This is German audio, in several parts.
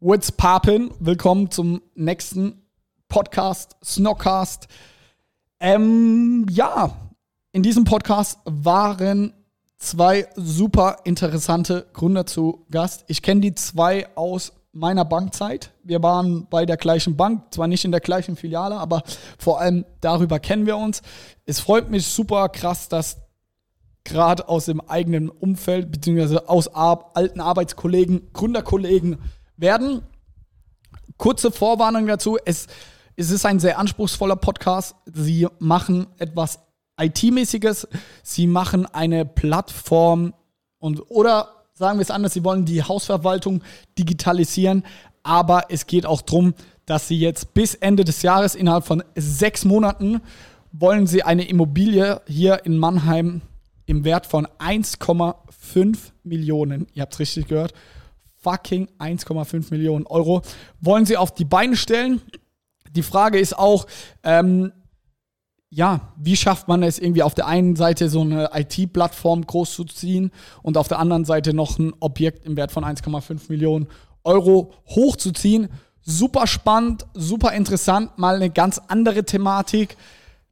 What's poppin'? Willkommen zum nächsten Podcast, Snockcast. Ähm, ja, in diesem Podcast waren zwei super interessante Gründer zu Gast. Ich kenne die zwei aus meiner Bankzeit. Wir waren bei der gleichen Bank, zwar nicht in der gleichen Filiale, aber vor allem darüber kennen wir uns. Es freut mich super krass, dass gerade aus dem eigenen Umfeld, beziehungsweise aus alten Arbeitskollegen, Gründerkollegen werden. Kurze Vorwarnung dazu, es, es ist ein sehr anspruchsvoller Podcast. Sie machen etwas IT-mäßiges, sie machen eine Plattform und oder sagen wir es anders, sie wollen die Hausverwaltung digitalisieren, aber es geht auch darum, dass sie jetzt bis Ende des Jahres, innerhalb von sechs Monaten, wollen sie eine Immobilie hier in Mannheim im Wert von 1,5 Millionen, ihr habt es richtig gehört, fucking 1,5 Millionen Euro, wollen sie auf die Beine stellen. Die Frage ist auch, ähm, ja, wie schafft man es irgendwie auf der einen Seite so eine IT-Plattform groß zu ziehen und auf der anderen Seite noch ein Objekt im Wert von 1,5 Millionen Euro hochzuziehen. Super spannend, super interessant, mal eine ganz andere Thematik,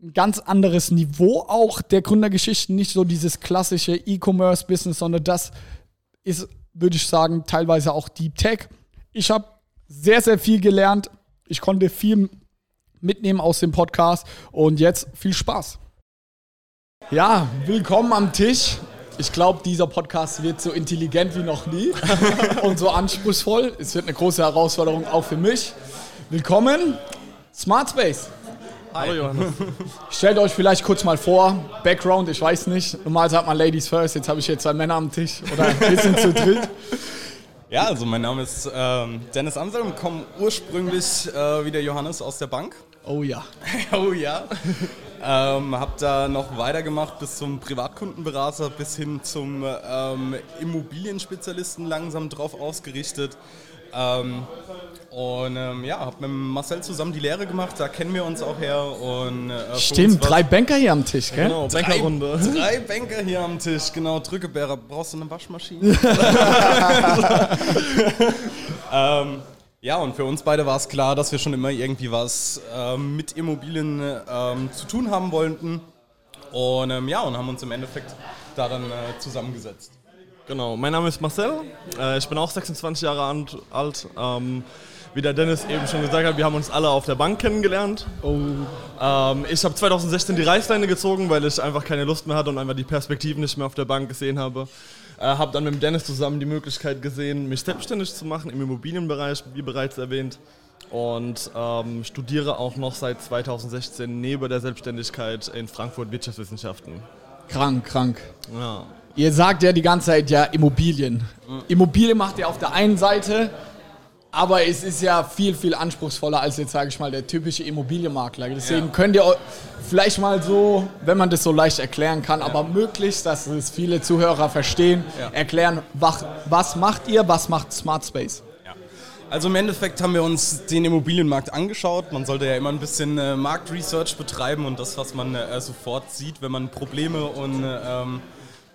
ein ganz anderes Niveau auch der Gründergeschichten, nicht so dieses klassische E-Commerce-Business, sondern das ist, würde ich sagen, teilweise auch Deep Tech. Ich habe sehr, sehr viel gelernt. Ich konnte viel mitnehmen aus dem Podcast. Und jetzt viel Spaß. Ja, willkommen am Tisch. Ich glaube, dieser Podcast wird so intelligent wie noch nie und so anspruchsvoll. Es wird eine große Herausforderung auch für mich. Willkommen, Smart Space. Hallo Johannes. Stellt euch vielleicht kurz mal vor, Background, ich weiß nicht. Normal sagt man Ladies first, jetzt habe ich hier zwei Männer am Tisch oder wir sind zu dritt. Ja, also mein Name ist ähm, Dennis Anselm, komme ursprünglich äh, wie der Johannes aus der Bank. Oh ja. oh ja. ähm, hab da noch weitergemacht bis zum Privatkundenberater, bis hin zum ähm, Immobilienspezialisten langsam drauf ausgerichtet. Ähm, und ähm, ja, hab mit Marcel zusammen die Lehre gemacht, da kennen wir uns auch her. Und, äh, Stimmt, drei Banker hier am Tisch, gell? Genau, Bankerrunde. Drei, drei Banker hier am Tisch, genau. Drückebärer, brauchst du eine Waschmaschine? ähm, ja, und für uns beide war es klar, dass wir schon immer irgendwie was ähm, mit Immobilien ähm, zu tun haben wollten. Und ähm, ja, und haben uns im Endeffekt daran äh, zusammengesetzt. Genau, mein Name ist Marcel. Äh, ich bin auch 26 Jahre alt. Ähm, wie der Dennis eben schon gesagt hat, wir haben uns alle auf der Bank kennengelernt. Oh. Ich habe 2016 die Reißleine gezogen, weil ich einfach keine Lust mehr hatte und einfach die Perspektiven nicht mehr auf der Bank gesehen habe. Äh, habe dann mit dem Dennis zusammen die Möglichkeit gesehen, mich selbstständig zu machen im Immobilienbereich, wie bereits erwähnt. Und ähm, studiere auch noch seit 2016 neben der Selbstständigkeit in Frankfurt Wirtschaftswissenschaften. Krank, krank. Ja. Ihr sagt ja die ganze Zeit ja Immobilien. Immobilien macht ihr auf der einen Seite, aber es ist ja viel, viel anspruchsvoller als jetzt, sage ich mal, der typische Immobilienmakler. Deswegen ja. könnt ihr vielleicht mal so, wenn man das so leicht erklären kann, ja. aber möglichst, dass es viele Zuhörer verstehen, ja. erklären, was, was macht ihr, was macht Smart Space? Also im Endeffekt haben wir uns den Immobilienmarkt angeschaut. Man sollte ja immer ein bisschen äh, Marktresearch betreiben und das, was man äh, sofort sieht, wenn man Probleme und ähm,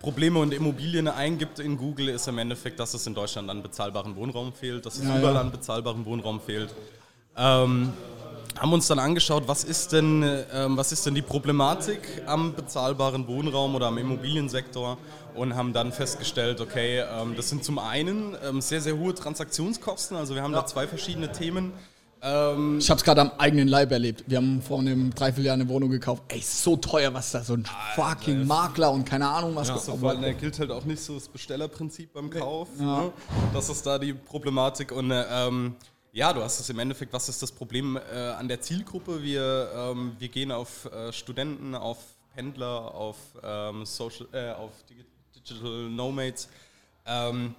Probleme und Immobilien eingibt in Google, ist im Endeffekt, dass es in Deutschland an bezahlbaren Wohnraum fehlt, dass es ja, überall ja. an bezahlbaren Wohnraum fehlt. Ähm, haben uns dann angeschaut, was ist, denn, ähm, was ist denn die Problematik am bezahlbaren Wohnraum oder am Immobiliensektor und haben dann festgestellt, okay, ähm, das sind zum einen ähm, sehr, sehr hohe Transaktionskosten, also wir haben ja. da zwei verschiedene Themen. Ähm, ich habe es gerade am eigenen Leib erlebt. Wir haben vor einem Dreivierteljahr eine Wohnung gekauft. Ey, so teuer, was da so ein Alter, fucking Makler und keine Ahnung was. Ja, kostet. Weil da gilt halt auch nicht so das Bestellerprinzip beim Kauf. Ja. Ne? Das ist da die Problematik und ähm, ja, du hast es im Endeffekt, was ist das Problem äh, an der Zielgruppe? Wir, ähm, wir gehen auf äh, Studenten, auf Pendler, auf, ähm, Social, äh, auf Digital Nomads. Ähm,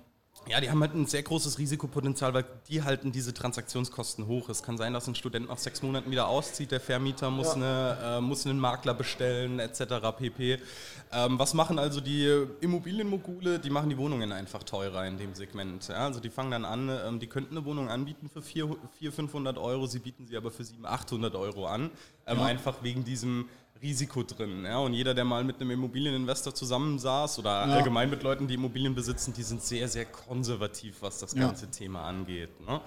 ja, die haben halt ein sehr großes Risikopotenzial, weil die halten diese Transaktionskosten hoch. Es kann sein, dass ein Student nach sechs Monaten wieder auszieht, der Vermieter muss, ja. eine, äh, muss einen Makler bestellen, etc. pp. Ähm, was machen also die Immobilienmogule? Die machen die Wohnungen einfach teurer in dem Segment. Ja, also die fangen dann an, ähm, die könnten eine Wohnung anbieten für 400, 500 Euro, sie bieten sie aber für 700, 800 Euro an. Ähm, ja. Einfach wegen diesem Risiko drin. Ja? Und jeder, der mal mit einem Immobilieninvestor zusammensaß oder ja. allgemein mit Leuten, die Immobilien besitzen, die sind sehr, sehr konservativ, was das ganze ja. Thema angeht. Ne?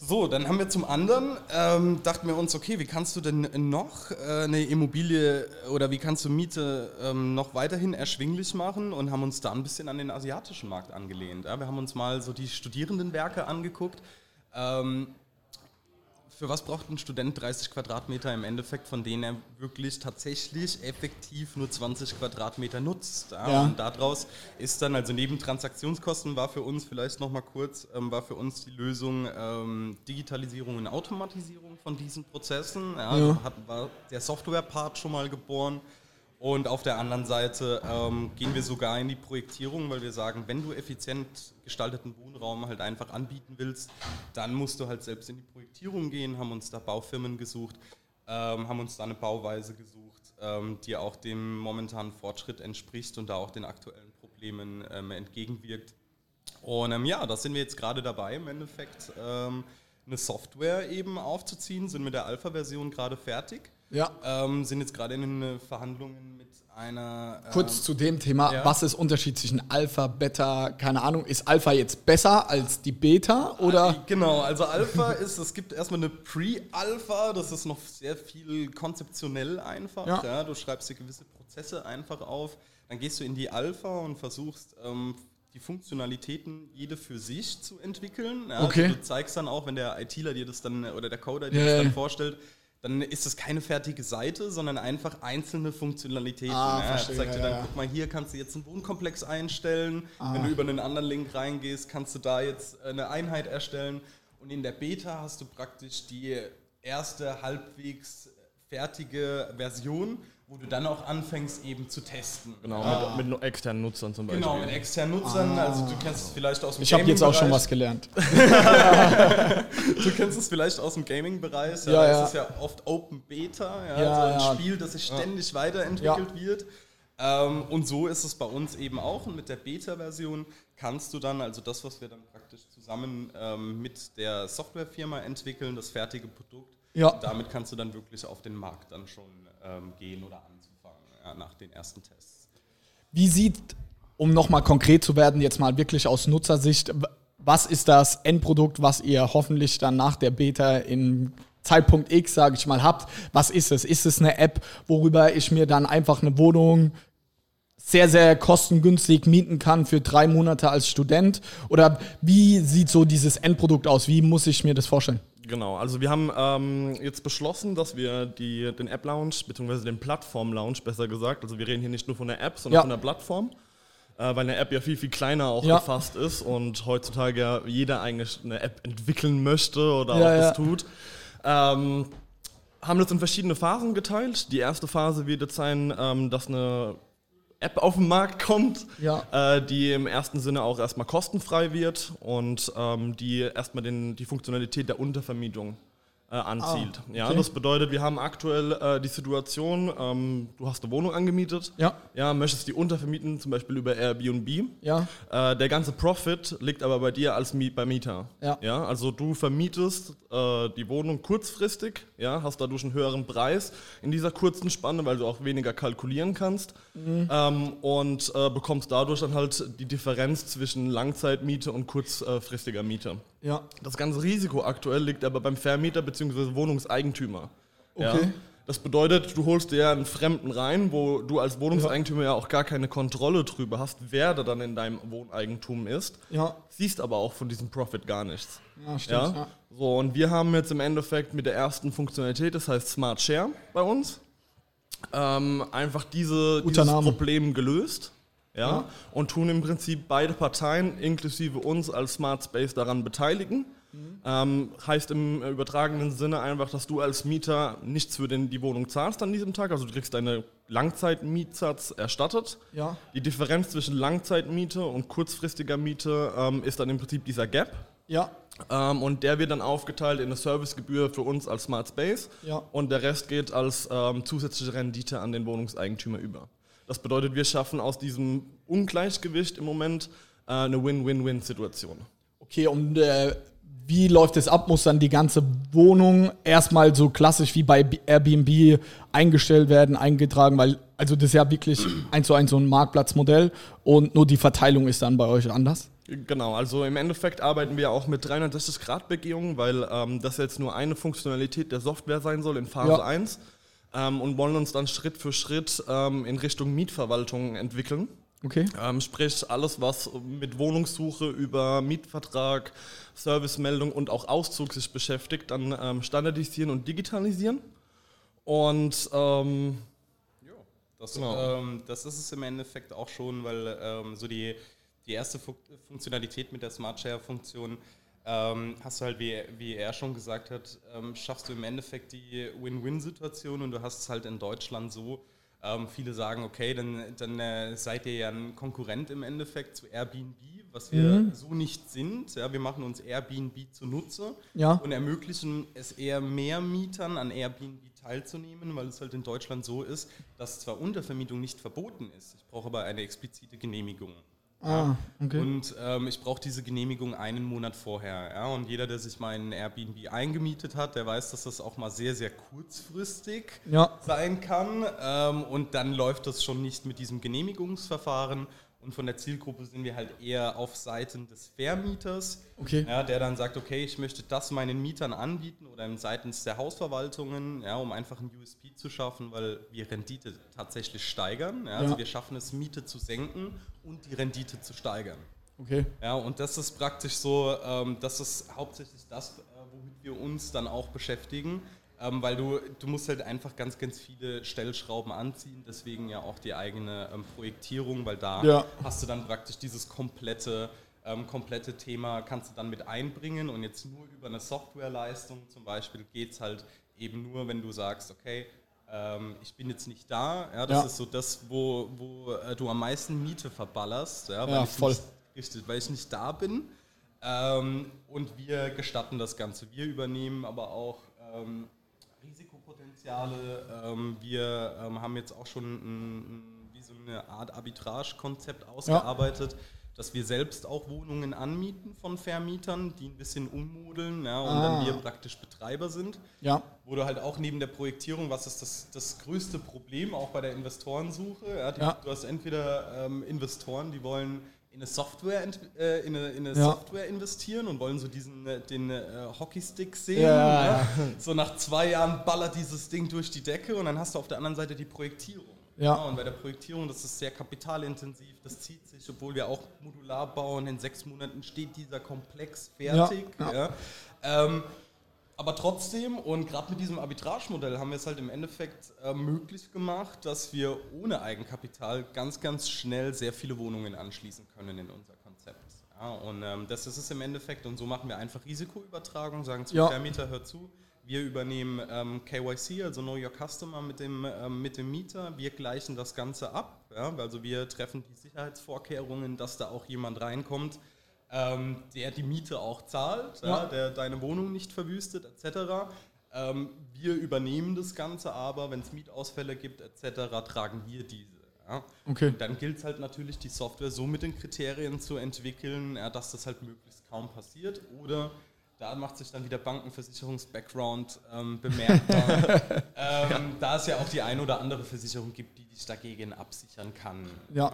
So, dann haben wir zum anderen, ähm, dachten wir uns, okay, wie kannst du denn noch äh, eine Immobilie oder wie kannst du Miete ähm, noch weiterhin erschwinglich machen und haben uns da ein bisschen an den asiatischen Markt angelehnt. Ja? Wir haben uns mal so die Studierendenwerke angeguckt. Ähm, für was braucht ein Student 30 Quadratmeter im Endeffekt, von denen er wirklich tatsächlich effektiv nur 20 Quadratmeter nutzt? Ja? Und daraus ist dann, also neben Transaktionskosten war für uns vielleicht nochmal kurz, ähm, war für uns die Lösung ähm, Digitalisierung und Automatisierung von diesen Prozessen. Ja, ja. Hat, war der Software-Part schon mal geboren. Und auf der anderen Seite ähm, gehen wir sogar in die Projektierung, weil wir sagen, wenn du effizient gestalteten Wohnraum halt einfach anbieten willst, dann musst du halt selbst in die Projektierung gehen, haben uns da Baufirmen gesucht, ähm, haben uns da eine Bauweise gesucht, ähm, die auch dem momentanen Fortschritt entspricht und da auch den aktuellen Problemen ähm, entgegenwirkt. Und ähm, ja, da sind wir jetzt gerade dabei, im Endeffekt ähm, eine Software eben aufzuziehen, sind mit der Alpha-Version gerade fertig. Ja. Ähm, sind jetzt gerade in den Verhandlungen mit einer. Kurz ähm, zu dem Thema, ja. was ist der Unterschied zwischen Alpha, Beta, keine Ahnung, ist Alpha jetzt besser als die Beta oder? Genau, also Alpha ist, es gibt erstmal eine Pre-Alpha, das ist noch sehr viel konzeptionell einfach. Ja. ja. Du schreibst dir gewisse Prozesse einfach auf, dann gehst du in die Alpha und versuchst ähm, die Funktionalitäten jede für sich zu entwickeln. Ja, okay. Also du zeigst dann auch, wenn der ITler dir das dann oder der Coder dir yeah. das dann vorstellt, dann ist das keine fertige Seite, sondern einfach einzelne Funktionalitäten. Ah, ja, verstehe, zeigt dir dann, ja, guck mal, hier kannst du jetzt einen Wohnkomplex einstellen. Ah. Wenn du über einen anderen Link reingehst, kannst du da jetzt eine Einheit erstellen. Und in der Beta hast du praktisch die erste halbwegs fertige Version wo du dann auch anfängst eben zu testen. Genau, ah. mit, mit, externen Nutzern zum Beispiel. Genau, mit externen Nutzern. Ah. Also du kennst es vielleicht aus dem Ich habe jetzt auch schon was gelernt. du kennst es vielleicht aus dem Gaming-Bereich. Ja, ja, ja. Es ist ja oft Open Beta, ja, ja also ein Spiel, das sich ständig weiterentwickelt wird. Ähm, und so ist es bei uns eben auch. Und mit der Beta-Version kannst du dann, also das, was wir dann praktisch zusammen ähm, mit der Softwarefirma entwickeln, das fertige Produkt, ja. damit kannst du dann wirklich auf den Markt dann schon ähm, gehen oder anzufangen ja, nach den ersten Tests. Wie sieht, um nochmal konkret zu werden, jetzt mal wirklich aus Nutzersicht, was ist das Endprodukt, was ihr hoffentlich dann nach der Beta in Zeitpunkt X, sage ich mal, habt? Was ist es? Ist es eine App, worüber ich mir dann einfach eine Wohnung sehr, sehr kostengünstig mieten kann für drei Monate als Student? Oder wie sieht so dieses Endprodukt aus? Wie muss ich mir das vorstellen? Genau, also wir haben ähm, jetzt beschlossen, dass wir die, den App-Lounge, beziehungsweise den Plattform-Lounge besser gesagt, also wir reden hier nicht nur von der App, sondern ja. von der Plattform, äh, weil eine App ja viel, viel kleiner auch ja. gefasst ist und heutzutage ja jeder eigentlich eine App entwickeln möchte oder ja, auch das tut. Ähm, haben das in verschiedene Phasen geteilt. Die erste Phase wird jetzt sein, ähm, dass eine App auf den Markt kommt, ja. äh, die im ersten Sinne auch erstmal kostenfrei wird und ähm, die erstmal den, die Funktionalität der Untervermietung äh, anzielt. Ah, okay. Ja, das bedeutet, wir haben aktuell äh, die Situation, ähm, du hast eine Wohnung angemietet, ja. Ja, möchtest die untervermieten, zum Beispiel über Airbnb. Ja. Äh, der ganze Profit liegt aber bei dir als Miet bei Mieter. Ja. Ja, also du vermietest äh, die Wohnung kurzfristig, ja, hast dadurch einen höheren Preis in dieser kurzen Spanne, weil du auch weniger kalkulieren kannst mhm. ähm, und äh, bekommst dadurch dann halt die Differenz zwischen Langzeitmiete und kurzfristiger Miete. Ja. Das ganze Risiko aktuell liegt aber beim Vermieter bzw. Wohnungseigentümer. Okay. Ja? Das bedeutet, du holst dir einen Fremden rein, wo du als Wohnungseigentümer ja. ja auch gar keine Kontrolle drüber hast, wer da dann in deinem Wohneigentum ist. Ja. Siehst aber auch von diesem Profit gar nichts. Ja, stimmt. Ja? ja? So, und wir haben jetzt im Endeffekt mit der ersten Funktionalität, das heißt Smart Share bei uns, ähm, einfach diese, dieses Name. Problem gelöst ja, ja, und tun im Prinzip beide Parteien inklusive uns als Smart Space daran beteiligen. Mhm. Ähm, heißt im übertragenen Sinne einfach, dass du als Mieter nichts für den, die Wohnung zahlst an diesem Tag. Also du kriegst deine Langzeitmietsatz erstattet. Ja. Die Differenz zwischen Langzeitmiete und kurzfristiger Miete ähm, ist dann im Prinzip dieser Gap. Ja. Ähm, und der wird dann aufgeteilt in eine Servicegebühr für uns als Smart Space. Ja. Und der Rest geht als ähm, zusätzliche Rendite an den Wohnungseigentümer über. Das bedeutet, wir schaffen aus diesem Ungleichgewicht im Moment äh, eine Win-Win-Win-Situation. Okay, und äh, wie läuft es ab? Muss dann die ganze Wohnung erstmal so klassisch wie bei Airbnb eingestellt werden, eingetragen, weil also das ist ja wirklich eins zu eins so ein Marktplatzmodell und nur die Verteilung ist dann bei euch anders? Genau, also im Endeffekt arbeiten wir auch mit 360-Grad-Begehungen, weil ähm, das jetzt nur eine Funktionalität der Software sein soll in Phase ja. 1 ähm, und wollen uns dann Schritt für Schritt ähm, in Richtung Mietverwaltung entwickeln. Okay. Ähm, sprich, alles, was mit Wohnungssuche über Mietvertrag, Servicemeldung und auch Auszug sich beschäftigt, dann ähm, standardisieren und digitalisieren. Und ähm, ja, das, genau. Ähm, das ist es im Endeffekt auch schon, weil ähm, so die, die erste Funktionalität mit der Smart Share-Funktion ähm, hast du halt, wie, wie er schon gesagt hat, schaffst du im Endeffekt die Win-Win-Situation und du hast es halt in Deutschland so, ähm, viele sagen, okay, dann, dann äh, seid ihr ja ein Konkurrent im Endeffekt zu Airbnb, was wir mhm. so nicht sind. Ja, wir machen uns Airbnb zunutze ja. und ermöglichen es eher mehr Mietern an Airbnb teilzunehmen, weil es halt in Deutschland so ist, dass zwar Untervermietung nicht verboten ist, ich brauche aber eine explizite Genehmigung. Ah, okay. Und ähm, ich brauche diese Genehmigung einen Monat vorher. Ja? Und jeder, der sich mal in Airbnb eingemietet hat, der weiß, dass das auch mal sehr, sehr kurzfristig ja. sein kann. Ähm, und dann läuft das schon nicht mit diesem Genehmigungsverfahren. Und von der Zielgruppe sind wir halt eher auf Seiten des Vermieters, okay. ja, der dann sagt, okay, ich möchte das meinen Mietern anbieten oder seitens der Hausverwaltungen, ja, um einfach ein USP zu schaffen, weil wir Rendite tatsächlich steigern. Ja, also wir schaffen es, Miete zu senken und die Rendite zu steigern. Okay. Ja, und das ist praktisch so, ähm, das ist hauptsächlich das, äh, womit wir uns dann auch beschäftigen. Ähm, weil du, du musst halt einfach ganz, ganz viele Stellschrauben anziehen, deswegen ja auch die eigene ähm, Projektierung, weil da ja. hast du dann praktisch dieses komplette, ähm, komplette Thema, kannst du dann mit einbringen und jetzt nur über eine Softwareleistung zum Beispiel geht es halt eben nur, wenn du sagst, okay, ähm, ich bin jetzt nicht da, ja, das ja. ist so das, wo, wo äh, du am meisten Miete verballerst, ja, weil, ja, ich, voll. Nicht, richtig, weil ich nicht da bin. Ähm, und wir gestatten das Ganze. Wir übernehmen aber auch ähm, Risikopotenziale. Ähm, wir ähm, haben jetzt auch schon ein, wie so eine Art Arbitrage-Konzept ausgearbeitet, ja. dass wir selbst auch Wohnungen anmieten von Vermietern, die ein bisschen ummodeln ja, und ah. dann wir praktisch Betreiber sind. Ja. Wo du halt auch neben der Projektierung, was ist das, das größte Problem auch bei der Investorensuche? Ja, die, du hast entweder ähm, Investoren, die wollen in eine Software, äh, in eine, in eine ja. Software investieren und wollen so diesen äh, den äh, Hockeystick sehen. Ja. Ne? So nach zwei Jahren ballert dieses Ding durch die Decke und dann hast du auf der anderen Seite die Projektierung. Ja. Und bei der Projektierung, das ist sehr kapitalintensiv, das zieht sich, obwohl wir auch modular bauen, in sechs Monaten steht dieser Komplex fertig. Ja. Ähm, aber trotzdem, und gerade mit diesem Arbitrage-Modell haben wir es halt im Endeffekt äh, möglich gemacht, dass wir ohne Eigenkapital ganz, ganz schnell sehr viele Wohnungen anschließen können in unser Konzept. Ja, und ähm, das ist es im Endeffekt. Und so machen wir einfach Risikoübertragung, sagen zum ja. Vermieter, hör zu, wir übernehmen ähm, KYC, also Know Your Customer mit dem, ähm, mit dem Mieter. Wir gleichen das Ganze ab. Ja? Also wir treffen die Sicherheitsvorkehrungen, dass da auch jemand reinkommt, ähm, der die Miete auch zahlt, ja. Ja, der deine Wohnung nicht verwüstet, etc. Ähm, wir übernehmen das Ganze aber, wenn es Mietausfälle gibt, etc., tragen wir diese. Ja. Okay. Und dann gilt es halt natürlich, die Software so mit den Kriterien zu entwickeln, ja, dass das halt möglichst kaum passiert. Oder da macht sich dann wieder Bankenversicherungs-Background ähm, bemerkbar. ähm, ja. Da es ja auch die ein oder andere Versicherung gibt, die dich dagegen absichern kann. Ja.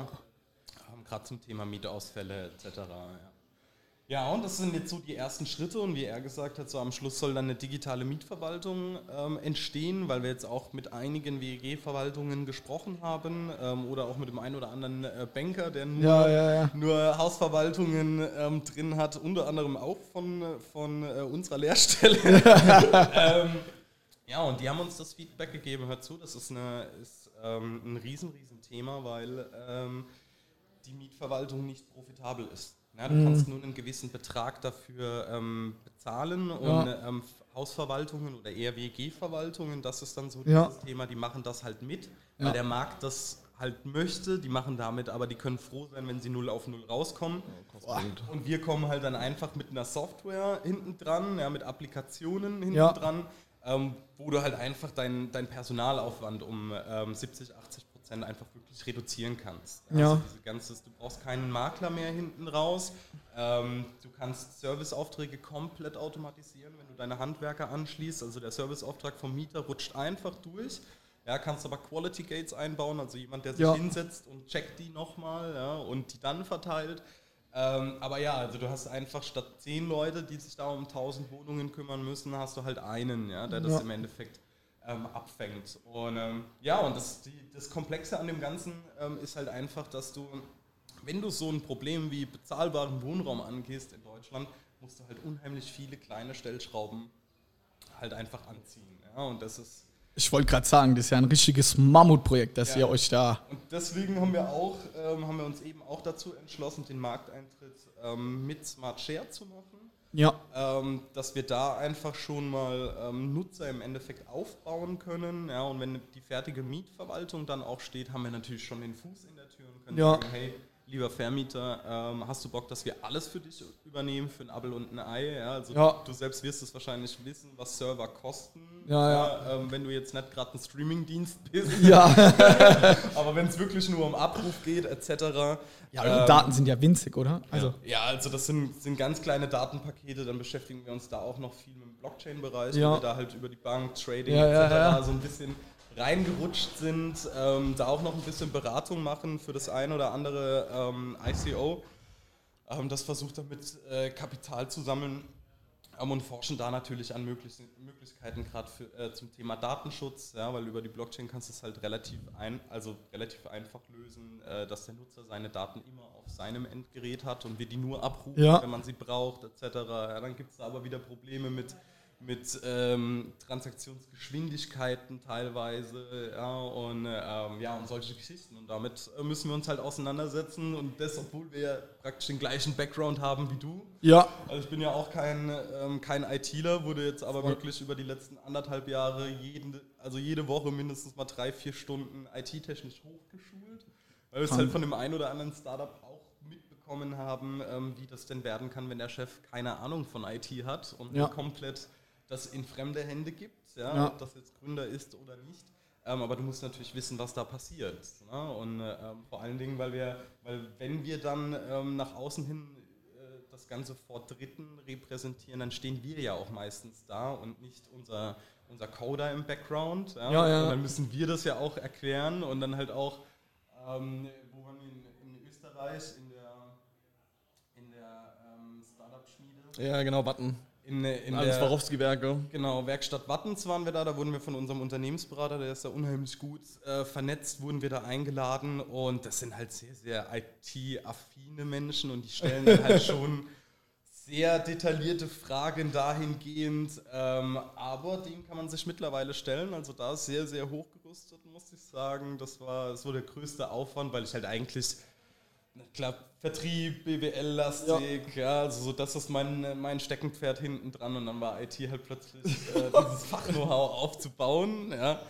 Ähm, Gerade zum Thema Mietausfälle etc. Ja. Ja, und das sind jetzt so die ersten Schritte und wie er gesagt hat, so am Schluss soll dann eine digitale Mietverwaltung ähm, entstehen, weil wir jetzt auch mit einigen WEG-Verwaltungen gesprochen haben ähm, oder auch mit dem einen oder anderen äh, Banker, der nur, ja, ja, ja. nur Hausverwaltungen ähm, drin hat, unter anderem auch von, von äh, unserer Lehrstelle. Ähm, ja, und die haben uns das Feedback gegeben, hört zu, das ist, eine, ist ähm, ein riesen, riesen Thema, weil ähm, die Mietverwaltung nicht profitabel ist. Ja, du mhm. kannst nur einen gewissen Betrag dafür ähm, bezahlen und ja. ähm, Hausverwaltungen oder eher WG-Verwaltungen, das ist dann so ja. dieses Thema, die machen das halt mit, weil der Markt das halt möchte, die machen damit, aber die können froh sein, wenn sie null auf null rauskommen. und wir kommen halt dann einfach mit einer Software hinten dran, ja, mit Applikationen hinten dran, ähm, wo du halt einfach dein, dein Personalaufwand um 70, ähm, 80 Prozent einfach wirklich reduzieren kannst. Ja. Also diese ganze, du brauchst keinen Makler mehr hinten raus. Ähm, du kannst Serviceaufträge komplett automatisieren, wenn du deine Handwerker anschließt. Also der Serviceauftrag vom Mieter rutscht einfach durch. Ja, kannst aber Quality Gates einbauen, also jemand, der sich Ja. hinsetzt und checkt die nochmal ja, und die dann verteilt. Ähm, aber ja, also du hast einfach statt zehn Leute, die sich da um 1000 Wohnungen kümmern müssen, hast du halt einen, ja, der das Ja. im Endeffekt ähm, abfängt. Und ähm, ja, und das, die, das Komplexe an dem Ganzen ähm, ist halt einfach, dass du, wenn du so ein Problem wie bezahlbaren Wohnraum angehst in Deutschland, musst du halt unheimlich viele kleine Stellschrauben halt einfach anziehen. Ja, und das ist Ich wollte gerade sagen, das ist ja ein richtiges Mammutprojekt, dass Ja. ihr euch da. Und deswegen haben wir auch, ähm, haben wir uns eben auch dazu entschlossen, den Markteintritt ähm, mit Smart Share zu machen. Ja. Ähm, dass wir da einfach schon mal ähm, Nutzer im Endeffekt aufbauen können. Ja, und wenn die fertige Mietverwaltung dann auch steht, haben wir natürlich schon den Fuß in der Tür und können Ja. sagen, hey, lieber Vermieter, ähm, hast du Bock, dass wir alles für dich übernehmen, für ein Apfel und ein Ei? Ja, also Ja. du selbst wirst es wahrscheinlich wissen, was Server kosten. Ja, ja. ähm, wenn du jetzt nicht gerade ein Streamingdienst bist. Ja. Aber wenn es wirklich nur um Abruf geht, etc. Ja, die ähm, Daten sind ja winzig, oder? Also, ja, also das sind, sind ganz kleine Datenpakete, dann beschäftigen wir uns da auch noch viel mit dem Blockchain-Bereich, Ja. wo wir da halt über die Bank, Trading Ja, ja, etc. ja. so ein bisschen reingerutscht sind, ähm, da auch noch ein bisschen Beratung machen für das ein oder andere ähm, ICO, ähm, das versucht damit äh, Kapital zu sammeln und forschen da natürlich an Möglich Möglichkeiten gerade äh, zum Thema Datenschutz, ja, weil über die Blockchain kannst du es halt relativ ein, also relativ einfach lösen, äh, dass der Nutzer seine Daten immer auf seinem Endgerät hat und wir die nur abrufen, Ja. wenn man sie braucht, etc. Ja, dann gibt es da aber wieder Probleme mit mit ähm, Transaktionsgeschwindigkeiten teilweise, ja, und ähm, ja, und solche Geschichten. Und damit äh, müssen wir uns halt auseinandersetzen und das, obwohl wir praktisch den gleichen Background haben wie du. ja. Also ich bin ja auch kein, ähm, kein ITler, wurde jetzt aber wirklich über die letzten anderthalb Jahre jeden, also jede Woche mindestens mal drei, vier Stunden IT-technisch hochgeschult, weil wir es halt von dem einen oder anderen Startup auch mitbekommen haben, ähm, wie das denn werden kann, wenn der Chef keine Ahnung von IT hat und Ja. komplett das in fremde Hände gibt, ja, Ja. ob das jetzt Gründer ist oder nicht. Ähm, aber du musst natürlich wissen, was da passiert. Ne? Und äh, ähm, vor allen Dingen, weil wir, weil wenn wir dann ähm, nach außen hin äh, das Ganze vor Dritten repräsentieren, dann stehen wir ja auch meistens da und nicht unser, unser Coder im Background. Ja? Ja, ja. Und dann müssen wir das ja auch erklären und dann halt auch, ähm, wo waren wir in, in Österreich, in der, in der ähm, Startup-Schmiede. Ja, genau, Button. In, in Alles der, Swarovski-Werke. Genau, Werkstatt Wattens waren wir da, da wurden wir von unserem Unternehmensberater, der ist da unheimlich gut äh, vernetzt, wurden wir da eingeladen. Und das sind halt sehr, sehr IT-affine Menschen und die stellen dann halt schon sehr detaillierte Fragen dahingehend, ähm, aber den kann man sich mittlerweile stellen, also da ist sehr, sehr hochgerüstet, muss ich sagen, das war so der größte Aufwand, weil ich halt eigentlich Klar, Vertrieb, BWL-lastig, ja. also so das ist mein, mein Steckenpferd hinten dran und dann war IT halt plötzlich äh, dieses Fach-Know-how aufzubauen, ja.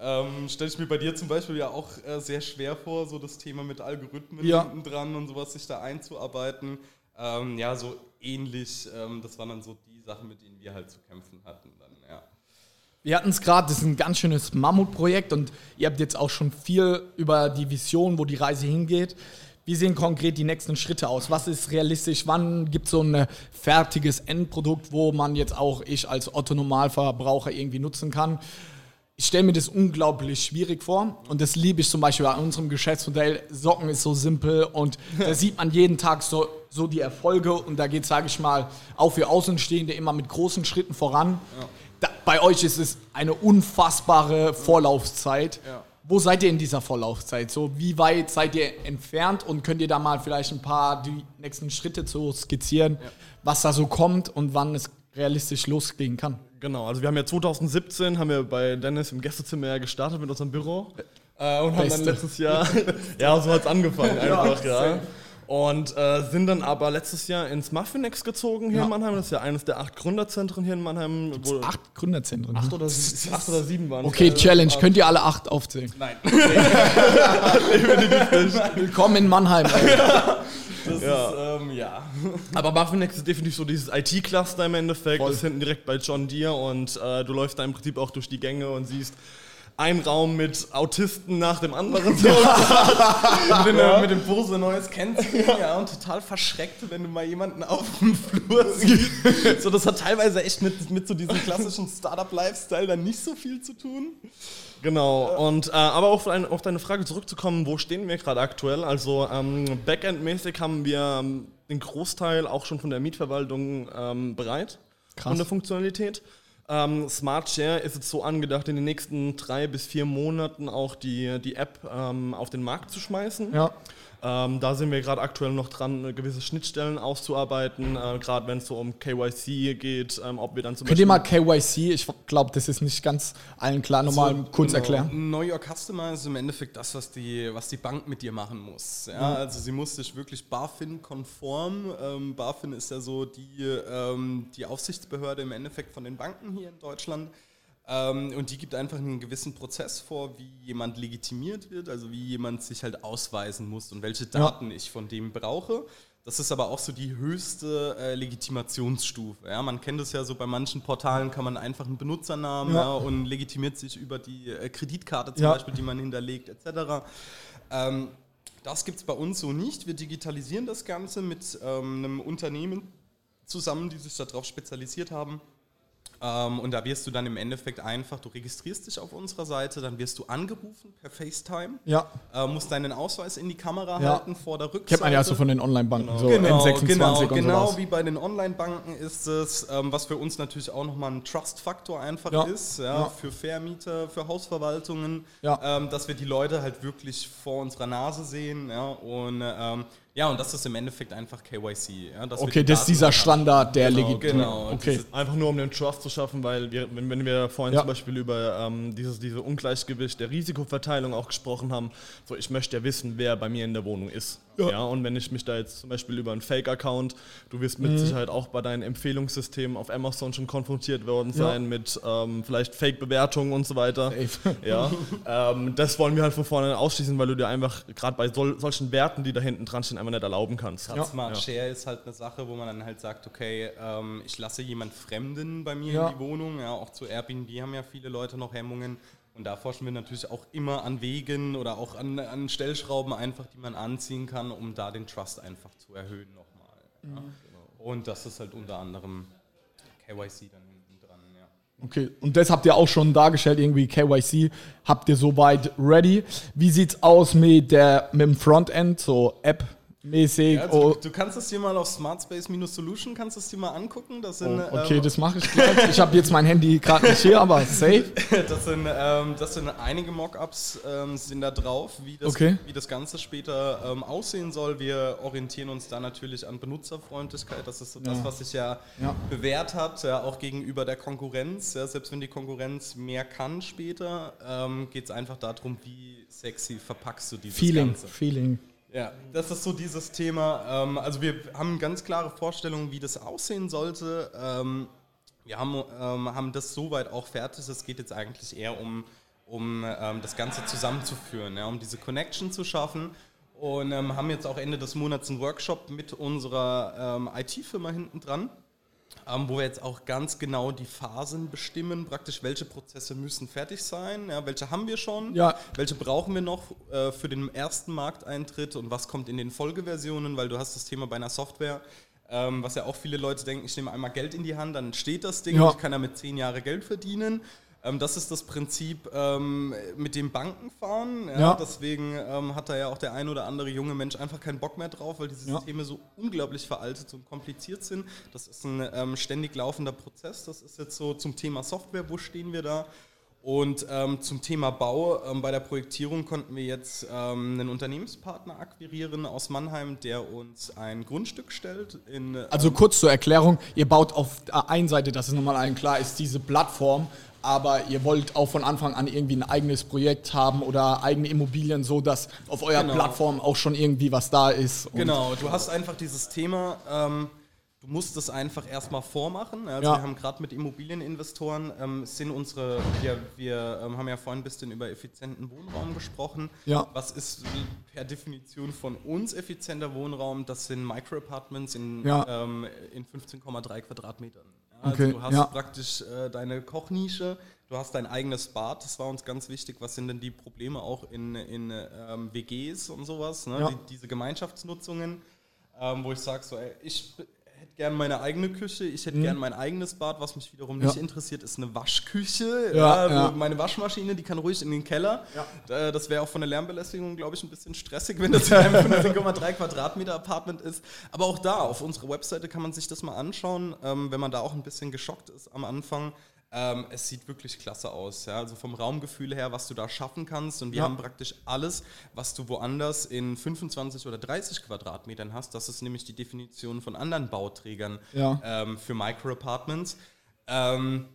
Ähm, Stelle ich mir bei dir zum Beispiel ja auch äh, sehr schwer vor, so das Thema mit Algorithmen Ja. hinten dran und sowas sich da einzuarbeiten. Ähm, ja, so ähnlich, ähm, das waren dann so die Sachen, mit denen wir halt zu kämpfen hatten dann, ja. Wir hatten es gerade, das ist ein ganz schönes Mammutprojekt und ihr habt jetzt auch schon viel über die Vision, wo die Reise hingeht. Wie sehen konkret die nächsten Schritte aus? Was ist realistisch? Wann gibt es so ein fertiges Endprodukt, wo man jetzt auch ich als Otto-Normalverbraucher irgendwie nutzen kann? Ich stelle mir das unglaublich schwierig vor und das liebe ich zum Beispiel an unserem Geschäftsmodell. Socken ist so simpel und da sieht man jeden Tag so, so die Erfolge und da geht, sage ich mal, auch für Außenstehende immer mit großen Schritten voran. Da, bei euch ist es eine unfassbare Vorlaufzeit. Ja. Wo seid ihr in dieser Vorlaufzeit? So, wie weit seid ihr entfernt und könnt ihr da mal vielleicht ein paar die nächsten Schritte zu skizzieren, was da so kommt und wann es realistisch losgehen kann? Genau, also wir haben ja 2017 haben wir bei Dennis im Gästezimmer ja gestartet mit unserem Büro äh, und haben Beste. dann letztes Jahr, ja, so hat es angefangen einfach, ja. Und äh, sind dann aber letztes Jahr ins Muffinex gezogen hier Ja. in Mannheim. Das ist ja eines der acht Gründerzentren hier in Mannheim. Acht Gründerzentren. acht, oder, sie- acht oder sieben waren. Okay, Äh, Challenge. Könnt ihr alle acht aufzählen? Nein, Willkommen in Mannheim. das Ja. ist, ähm, ja. Aber Muffinex ist definitiv so dieses IT-Cluster im Endeffekt. Voll. Das ist hinten direkt bei John Deere und äh, du läufst da im Prinzip auch durch die Gänge und siehst ein Raum mit Autisten nach dem anderen. So. mit, dem, ja. mit dem Bose neues Kennzeichen, ja, und total verschreckt, wenn du mal jemanden auf dem Flur siehst. so, das hat teilweise echt mit, mit so diesem klassischen Startup-Lifestyle dann nicht so viel zu tun. Genau, und äh, aber auch auf deine Frage zurückzukommen, wo stehen wir gerade aktuell? Also ähm, Backend-mäßig haben wir ähm, den Großteil auch schon von der Mietverwaltung ähm, bereit, Krass. von der Funktionalität. Ähm, Smart Share ist jetzt so angedacht, in den nächsten drei bis vier Monaten auch die, die App ähm, auf den Markt zu schmeißen. Ja. Ähm, da sind wir gerade aktuell noch dran, gewisse Schnittstellen auszuarbeiten, äh, gerade wenn es so um KYC geht, ähm, ob wir dann zum Könnt ihr mal KYC, ich glaube, das ist nicht ganz allen klar, nochmal also, kurz genau, erklären. Know Your Customer ist im Endeffekt das, was die, was die Bank mit dir machen muss. Ja? Mhm. Also sie muss sich wirklich BaFin-konform, ähm, BaFin ist ja so die, ähm, die Aufsichtsbehörde im Endeffekt von den Banken hier in Deutschland, und die gibt einfach einen gewissen Prozess vor, wie jemand legitimiert wird, also wie jemand sich halt ausweisen muss und welche Daten ja. ich von dem brauche. Das ist aber auch so die höchste äh, Legitimationsstufe. Ja, man kennt es ja so bei manchen Portalen kann man einfach einen Benutzernamen ja. Ja, und legitimiert sich über die äh, Kreditkarte zum Beispiel, die man hinterlegt, etc. Ähm, das gibt es bei uns so nicht. Wir digitalisieren das Ganze mit ähm, einem Unternehmen zusammen, die sich darauf spezialisiert haben ähm, und da wirst du dann im Endeffekt einfach, du registrierst dich auf unserer Seite, dann wirst du angerufen per FaceTime. Ja. Äh, musst deinen Ausweis in die Kamera ja. halten vor der Rückseite. Kennt man ja so von den Online-Banken, genau. so genau, N26 genau, und Genau, sowas. wie bei den Online-Banken ist es, ähm, was für uns natürlich auch nochmal ein Trust-Faktor einfach ja. ist, ja, für Vermieter, für Hausverwaltungen, ähm, dass wir die Leute halt wirklich vor unserer Nase sehen und ähm, ja, und das ist im Endeffekt einfach KYC. Ja, okay, das ist dieser Standard, der genau, legitim Genau, okay. einfach nur um den Trust zu schaffen, weil wir, wenn, wenn wir vorhin ja. zum Beispiel über ähm, dieses diese Ungleichgewicht der Risikoverteilung auch gesprochen haben, so ich möchte ja wissen, wer bei mir in der Wohnung ist. Ja. ja. und wenn ich mich da jetzt zum Beispiel über einen Fake-Account, du wirst mit mhm. Sicherheit auch bei deinen Empfehlungssystemen auf Amazon schon konfrontiert worden sein ja. mit ähm, vielleicht Fake-Bewertungen und so weiter. Safe. Ja, ähm, das wollen wir halt von vorne ausschließen, weil du dir einfach gerade bei sol solchen Werten, die da hinten dran stehen, einfach nicht erlauben kannst. Ja. Smart Share ist halt eine Sache, wo man dann halt sagt, okay, ähm, ich lasse jemand Fremden bei mir in die Wohnung, ja, auch zu Airbnb haben ja viele Leute noch Hemmungen und da forschen wir natürlich auch immer an Wegen oder auch an, an Stellschrauben einfach, die man anziehen kann, um da den Trust einfach zu erhöhen nochmal. Ja. Mhm. Und das ist halt unter anderem KYC dann hinten dran, ja. Okay, und das habt ihr auch schon dargestellt, irgendwie KYC habt ihr soweit ready. Wie sieht's aus mit, der, mit dem Frontend, so App? Mäßig. Ja, du, oh. du, kannst es dir mal auf smartspace-solution kannst es dir mal angucken. Das sind, oh, okay, ähm, das mache ich gleich. Ich habe jetzt mein Handy gerade nicht hier, aber safe. das, sind, ähm, das sind einige Mockups ähm, sind da drauf, wie das, okay. wie das Ganze später ähm, aussehen soll. Wir orientieren uns da natürlich an Benutzerfreundlichkeit. Das ist so das, was sich ja, ja, bewährt hat, ja, auch gegenüber der Konkurrenz. Ja, selbst wenn die Konkurrenz mehr kann später, ähm, geht es einfach darum, wie sexy verpackst du dieses Feeling, Ganze. Feeling. Ja, das ist so dieses Thema. Ähm, also wir haben ganz klare Vorstellungen, wie das aussehen sollte. Ähm, wir haben, ähm, haben das soweit auch fertig. Es geht jetzt eigentlich eher um, um ähm, das Ganze zusammenzuführen, ja, um diese Connection zu schaffen. Und ähm, haben jetzt auch Ende des Monats einen Workshop mit unserer ähm, IT-Firma hinten dran ähm, wo wir jetzt auch ganz genau die Phasen bestimmen, praktisch welche Prozesse müssen fertig sein, ja, welche haben wir schon, ja. welche brauchen wir noch äh, für den ersten Markteintritt und was kommt in den Folgeversionen, weil du hast das Thema bei einer Software, ähm, was ja auch viele Leute denken, ich nehme einmal Geld in die Hand, dann steht das Ding, ja. ich kann damit zehn Jahre Geld verdienen. Ähm, das ist das Prinzip ähm, mit dem Bankenfahren. Ja, ja. Deswegen ähm, hat da ja auch der ein oder andere junge Mensch einfach keinen Bock mehr drauf, weil diese Systeme ja. so unglaublich veraltet und kompliziert sind. Das ist ein ähm, ständig laufender Prozess. Das ist jetzt so zum Thema Software, wo stehen wir da? Und ähm, zum Thema Bau, ähm, bei der Projektierung konnten wir jetzt ähm, einen Unternehmenspartner akquirieren aus Mannheim, der uns ein Grundstück stellt. In, also kurz zur Erklärung, ihr baut auf der einen Seite, das ist nochmal allen klar, ist diese Plattform, aber ihr wollt auch von Anfang an irgendwie ein eigenes Projekt haben oder eigene Immobilien, so dass auf eurer genau. Plattform auch schon irgendwie was da ist. Genau, du hast einfach dieses Thema, ähm, du musst es einfach erstmal vormachen. Also ja. wir haben gerade mit Immobilieninvestoren, ähm, sind unsere, wir, wir ähm, haben ja vorhin ein bisschen über effizienten Wohnraum gesprochen. Ja. Was ist per Definition von uns effizienter Wohnraum? Das sind Microapartments in, ja. ähm, in 15,3 Quadratmetern. Also Okay, du hast praktisch äh, deine Kochnische, du hast dein eigenes Bad, das war uns ganz wichtig. Was sind denn die Probleme auch in, in ähm, WGs und sowas, ne? Die, diese Gemeinschaftsnutzungen, ähm, wo ich sage, so, ey, ich hätte gern meine eigene Küche, ich hätte gern mein eigenes Bad, was mich wiederum Mhm. Ja. nicht interessiert, ist eine Waschküche. Ja, Ja, Meine Waschmaschine, die kann ruhig in den Keller. Das wäre auch von der Lärmbelästigung, glaube ich, ein bisschen stressig, wenn das in einem 15,3 Quadratmeter Apartment ist. Aber auch da, auf unserer Webseite kann man sich das mal anschauen, ähm, wenn man da auch ein bisschen geschockt ist am Anfang. Ähm, es sieht wirklich klasse aus. Ja? Also vom Raumgefühl her, was du da schaffen kannst. Und wir Ja. haben praktisch alles, was du woanders in 25 oder 30 Quadratmetern hast. Das ist nämlich die Definition von anderen Bauträgern Ja. ähm, für Micro-Apartments. Ähm,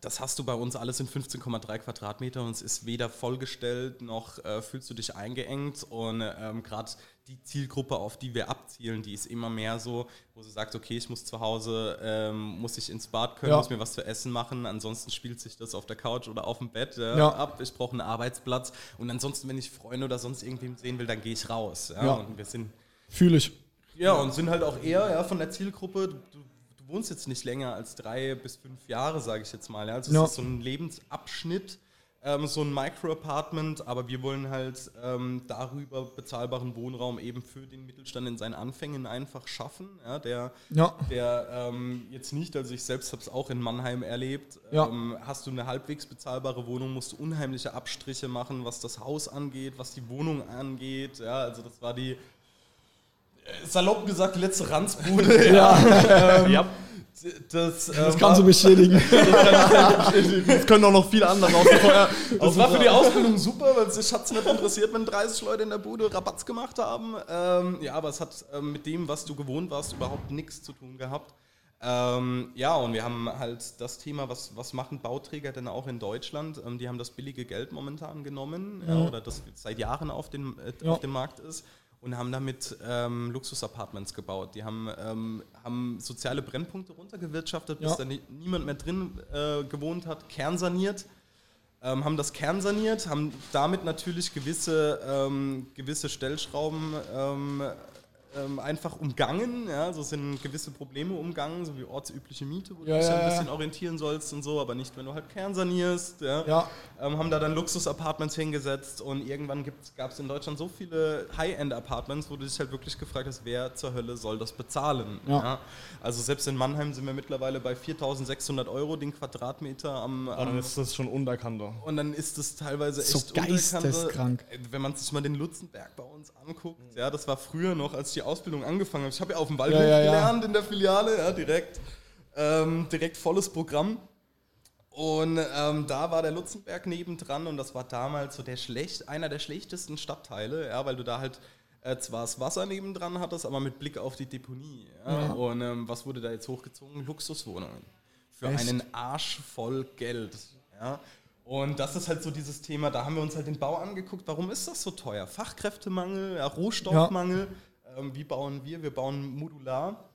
das hast du bei uns alles in 15,3 Quadratmeter und es ist weder vollgestellt noch äh, fühlst du dich eingeengt. Und ähm, gerade die Zielgruppe, auf die wir abzielen, die ist immer mehr so, wo sie sagt, okay, ich muss zu Hause, ähm, muss ich ins Bad können, Ja. muss mir was zu essen machen, ansonsten spielt sich das auf der Couch oder auf dem Bett äh, Ja. ab. Ich brauche einen Arbeitsplatz und ansonsten, wenn ich Freunde oder sonst irgendwen sehen will, dann gehe ich raus. Ja? Ja. Und wir sind Fühle ich. ja, und sind halt auch eher ja, von der Zielgruppe, du, du, du wohnst jetzt nicht länger als drei bis fünf Jahre, sage ich jetzt mal. Also es ist so ein Lebensabschnitt, ähm, so ein Micro-Apartment, aber wir wollen halt ähm, darüber bezahlbaren Wohnraum eben für den Mittelstand in seinen Anfängen einfach schaffen, ja, der, Ja. der ähm, jetzt nicht, also ich selbst habe es auch in Mannheim erlebt, Ja. ähm, hast du eine halbwegs bezahlbare Wohnung, musst du unheimliche Abstriche machen, was das Haus angeht, was die Wohnung angeht, ja, also das war die salopp gesagt, die letzte Ranzbude. ja. Ja, Das, Das ähm, kannst du bestätigen. es können auch noch viele andere außen vorher. das war für die Ausbildung super, weil es hat es nicht interessiert, wenn 30 Leute in der Bude Rabatz gemacht haben. Ähm, ja, aber es hat ähm, mit dem, was du gewohnt warst, überhaupt nichts zu tun gehabt. Ähm, ja, und wir haben halt das Thema, was, was machen Bauträger denn auch in Deutschland? Ähm, die haben das billige Geld momentan genommen, ja, oder das seit Jahren auf, den, äh, Ja. auf dem Markt ist und haben damit ähm, Luxus-Apartments gebaut. Die haben, ähm, haben soziale Brennpunkte runtergewirtschaftet, bis Ja. da ni niemand mehr drin äh, gewohnt hat, kernsaniert ähm, haben das kernsaniert, haben damit natürlich gewisse, ähm, gewisse Stellschrauben ähm, ähm, einfach umgangen, ja, so sind gewisse Probleme umgangen, so wie ortsübliche Miete, wo Ja, du dich ja, ein bisschen orientieren sollst und so, aber nicht, wenn du halt kernsanierst. Ja. Ja. Ähm, haben da dann Luxus-Apartments hingesetzt und irgendwann gab es in Deutschland so viele High-End-Apartments, wo du dich halt wirklich gefragt hast, wer zur Hölle soll das bezahlen? Ja. Also selbst in Mannheim sind wir mittlerweile bei 4.600 Euro den Quadratmeter am, Dann am ist das schon unbekannter. und dann ist es teilweise So echt geisteskrank. Unterkante. Wenn man sich mal den Lutzenberg bei uns anguckt, ja, das war früher noch, als die Ausbildung angefangen hat. Ich habe ja auf dem Waldhof Ja, ja, ja. gelernt in der Filiale, ja, direkt, ähm, direkt volles Programm. Und ähm, da war der Lutzenberg nebendran und das war damals so der schlecht, einer der schlechtesten Stadtteile, ja, weil du da halt äh, zwar das Wasser nebendran hattest, aber mit Blick auf die Deponie. Ja. Und ähm, was wurde da jetzt hochgezogen? Luxuswohnungen. Für Echt? einen Arsch voll Geld. Ja. Und das ist halt so dieses Thema, da haben wir uns halt den Bau angeguckt, warum ist das so teuer? Fachkräftemangel, ja, Rohstoffmangel. Ähm, wie bauen wir? Wir bauen modular.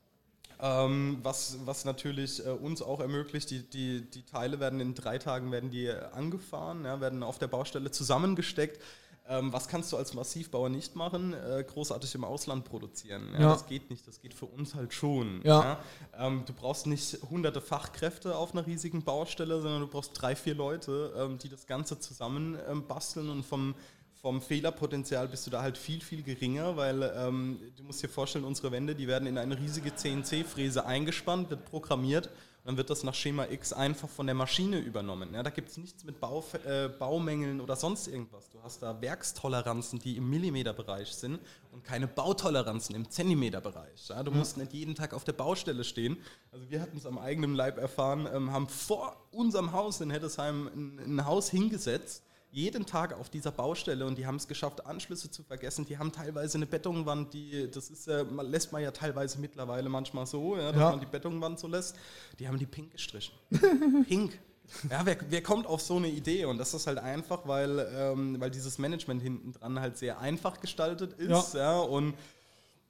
Ähm, was, was natürlich äh, uns auch ermöglicht, die, die, die Teile werden in drei Tagen werden die angefahren, ja, werden auf der Baustelle zusammengesteckt. Ähm, was kannst du als Massivbauer nicht machen? Äh, großartig im Ausland produzieren. Ja, Ja. Das geht nicht, das geht für uns halt schon. Ja. Ähm, du brauchst nicht hunderte Fachkräfte auf einer riesigen Baustelle, sondern du brauchst drei, vier Leute, ähm, die das Ganze zusammen ähm, basteln und vom, vom Fehlerpotenzial bist du da halt viel, viel geringer, weil ähm, du musst dir vorstellen, unsere Wände, die werden in eine riesige CNC-Fräse eingespannt, wird programmiert und dann wird das nach Schema X einfach von der Maschine übernommen. Ja, da gibt es nichts mit Bau, äh, Baumängeln oder sonst irgendwas. Du hast da Werkstoleranzen, die im Millimeterbereich sind und keine Bautoleranzen im Zentimeterbereich. Ja, du musst nicht jeden Tag auf der Baustelle stehen. Also wir hatten es am eigenen Leib erfahren, ähm, haben vor unserem Haus in Heddesheim ein, ein Haus hingesetzt, jeden Tag auf dieser Baustelle und die haben es geschafft, Anschlüsse zu vergessen. Die haben teilweise eine Betonwand, die, das ist, äh, man lässt man ja teilweise mittlerweile manchmal so, ja, dass Ja. man die Betonwand so lässt. Die haben die pink gestrichen. pink. Ja, wer, wer kommt auf so eine Idee? Und das ist halt einfach, weil, ähm, weil dieses Management hinten dran halt sehr einfach gestaltet ist. Ja. und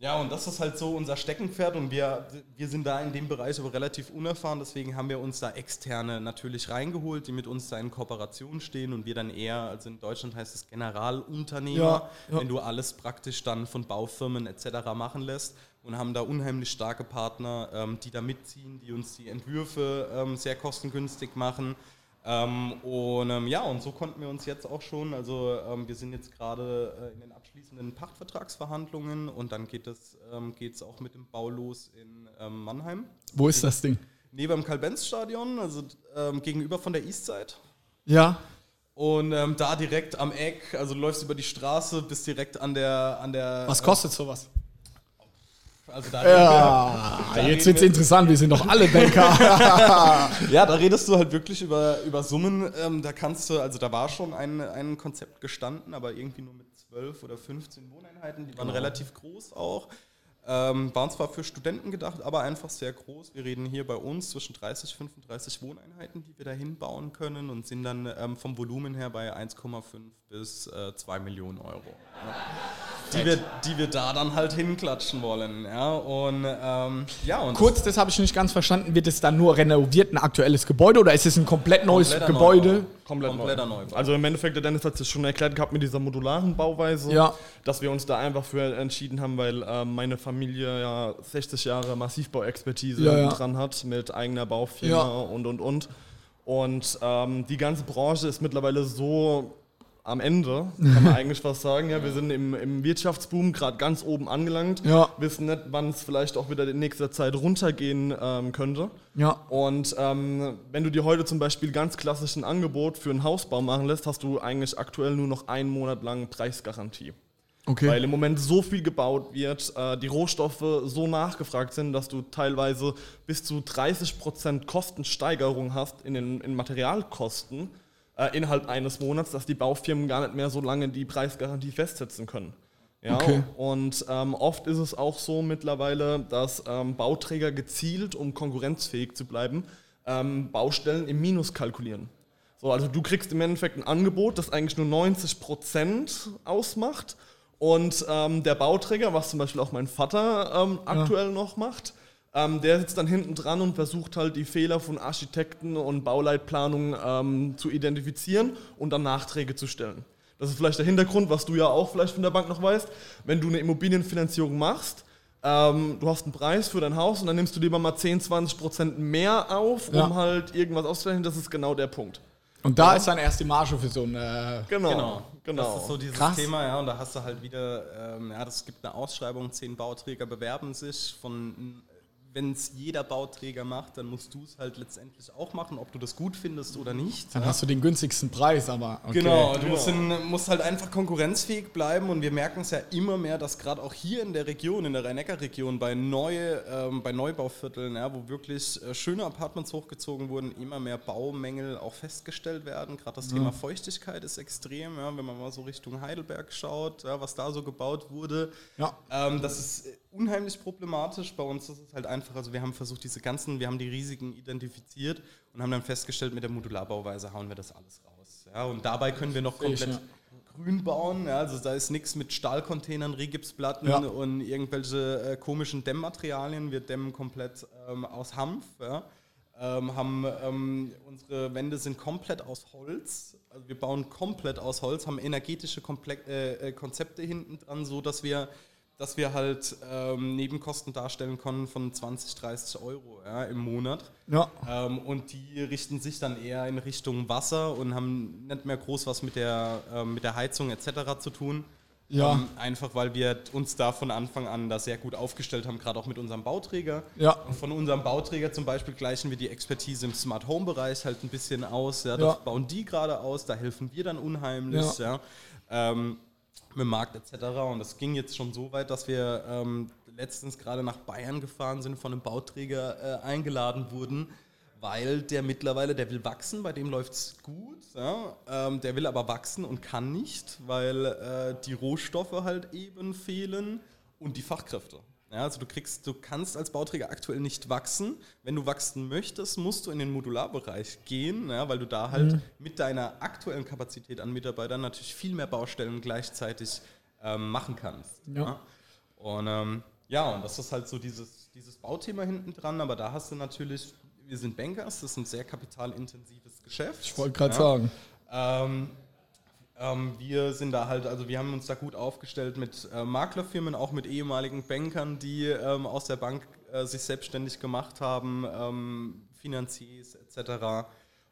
ja, und das ist halt so unser Steckenpferd und wir, wir sind da in dem Bereich aber relativ unerfahren, deswegen haben wir uns da externe natürlich reingeholt, die mit uns da in Kooperation stehen und wir dann eher, also in Deutschland heißt es Generalunternehmer, Ja, ja. wenn du alles praktisch dann von Baufirmen etc. machen lässt und haben da unheimlich starke Partner, ähm, die da mitziehen, die uns die Entwürfe ähm, sehr kostengünstig machen. Ähm, und ähm, ja, und so konnten wir uns jetzt auch schon, also ähm, wir sind jetzt gerade äh, in den abschließenden Pachtvertragsverhandlungen und dann geht es ähm, geht's auch mit dem Bau los in ähm, Mannheim. Wo ist das Ding? Neben dem Karl-Benz-Stadion, also ähm, gegenüber von der Eastside. Ja. Und da direkt am Eck, also du läufst über die Straße, bist direkt an der. An der Was kostet sowas? Also da Ja, Da jetzt wird's wir- interessant, wir sind doch alle Banker. Ja, da redest du halt wirklich über, über Summen. Ähm, da kannst du, also da war schon ein, ein Konzept gestanden, aber irgendwie nur mit 12 oder 15 Wohneinheiten. Die waren relativ groß auch. Ähm, waren zwar für Studenten gedacht, aber einfach sehr groß. Wir reden hier bei uns zwischen 30 und 35 Wohneinheiten, die wir da hinbauen können und sind dann ähm, vom Volumen her bei 1,5 bis äh, 2 Millionen Euro. Ja. Die, wir, die wir da dann halt hinklatschen wollen. Ja, und ähm, ja, und Kurz, das habe ich nicht ganz verstanden. Wird es dann nur renoviert, ein aktuelles Gebäude oder ist es ein komplett neues Kompletter Gebäude? Neubau. Komplett Kompletter neu. Neubau. Also im Endeffekt, der Dennis hat es schon erklärt gehabt mit dieser modularen Bauweise, Ja. dass wir uns da einfach für entschieden haben, weil ähm, meine Familie ja 60 Jahre Massivbauexpertise Ja, ja. dran hat mit eigener Baufirma Ja. und und und. Und ähm, die ganze Branche ist mittlerweile so am Ende, kann man eigentlich fast sagen. Ja, wir sind im, im Wirtschaftsboom gerade ganz oben angelangt. Ja. Wissen nicht, wann es vielleicht auch wieder in nächster Zeit runtergehen ähm, könnte. Ja. Und ähm, wenn du dir heute zum Beispiel ganz klassisch ein Angebot für einen Hausbau machen lässt, hast du eigentlich aktuell nur noch einen Monat lang Preisgarantie. Okay. Weil im Moment so viel gebaut wird, äh, die Rohstoffe so nachgefragt sind, dass du teilweise bis zu 30% Kostensteigerung hast in den in Materialkosten äh, innerhalb eines Monats, dass die Baufirmen gar nicht mehr so lange die Preisgarantie festsetzen können. Ja, Okay. Und ähm, oft ist es auch so mittlerweile, dass ähm, Bauträger gezielt, um konkurrenzfähig zu bleiben, ähm, Baustellen im Minus kalkulieren. So, also du kriegst im Endeffekt ein Angebot, das eigentlich nur 90% ausmacht. Und ähm, der Bauträger, was zum Beispiel auch mein Vater ähm, aktuell noch macht, ähm, der sitzt dann hinten dran und versucht halt die Fehler von Architekten und Bauleitplanung ähm, zu identifizieren und dann Nachträge zu stellen. Das ist vielleicht der Hintergrund, was du ja auch vielleicht von der Bank noch weißt. Wenn du eine Immobilienfinanzierung machst, ähm, du hast einen Preis für dein Haus und dann nimmst du lieber mal 10, 20 Prozent mehr auf, um Ja. halt irgendwas auszurechnen. Das ist genau der Punkt. Und da ist dann erst die Marge für so ein. Äh, Genau, Genau, genau. Das ist so dieses Krass. Thema, ja, und da hast du halt wieder, ähm, ja, das gibt eine Ausschreibung, zehn Bauträger bewerben sich von, wenn es jeder Bauträger macht, dann musst du es halt letztendlich auch machen, ob du das gut findest oder nicht. dann ja. hast du den günstigsten Preis, aber. Okay. Genau, du musst, in, musst halt einfach konkurrenzfähig bleiben und wir merken es ja immer mehr, dass gerade auch hier in der Region, in der Rhein-Neckar-Region, bei, neue, ähm, bei Neubauvierteln, ja, wo wirklich äh, schöne Apartments hochgezogen wurden, immer mehr Baumängel auch festgestellt werden. Gerade das Thema Feuchtigkeit ist extrem, ja, wenn man mal so Richtung Heidelberg schaut, ja, was da so gebaut wurde. Ja. Ähm, das ist äh, unheimlich problematisch. Bei uns ist es halt einfach, also wir haben versucht, diese ganzen, wir haben die Risiken identifiziert und haben dann festgestellt, mit der Modularbauweise hauen wir das alles raus. Ja, und dabei können wir noch Sehe ich, komplett grün bauen. Ja, also da ist nichts mit Stahlcontainern, Rigipsplatten Ja. und irgendwelche äh, komischen Dämmmaterialien. Wir dämmen komplett ähm, aus Hanf. Ja. Ähm, haben, ähm, unsere Wände sind komplett aus Holz. Also wir bauen komplett aus Holz, haben energetische Komple äh, äh, Konzepte hinten dran, so dass wir, dass wir halt ähm, Nebenkosten darstellen können von 20, 30 Euro ja, im Monat. Ja. Ähm, und die richten sich dann eher in Richtung Wasser und haben nicht mehr groß was mit der, ähm, mit der Heizung etc. zu tun. Ja. Ähm, einfach weil wir uns da von Anfang an da sehr gut aufgestellt haben, gerade auch mit unserem Bauträger. Ja. Von unserem Bauträger zum Beispiel gleichen wir die Expertise im Smart Home Bereich halt ein bisschen aus. Ja, das Ja. bauen die gerade aus, da helfen wir dann unheimlich. Ja. Ähm, mit dem Markt etc. Und das ging jetzt schon so weit, dass wir ähm, letztens gerade nach Bayern gefahren sind, von einem Bauträger äh, eingeladen wurden, weil der mittlerweile, der will wachsen, bei dem läuft es gut, ja? ähm, der will aber wachsen und kann nicht, weil äh, die Rohstoffe halt eben fehlen und die Fachkräfte. Ja, also du kriegst, du kannst als Bauträger aktuell nicht wachsen. Wenn du wachsen möchtest, musst du in den Modularbereich gehen, ja, weil du da halt mit deiner aktuellen Kapazität an Mitarbeitern natürlich viel mehr Baustellen gleichzeitig ähm, machen kannst. Ja. Und ähm, ja, und das ist halt so dieses, dieses Bauthema hinten dran, aber da hast du natürlich, wir sind Bankers, das ist ein sehr kapitalintensives Geschäft. Ich wollte gerade ja. sagen. Ähm, Ähm, wir sind da halt, also wir haben uns da gut aufgestellt mit äh, Maklerfirmen, auch mit ehemaligen Bankern, die ähm, aus der Bank äh, sich selbstständig gemacht haben, ähm, Finanziers etc.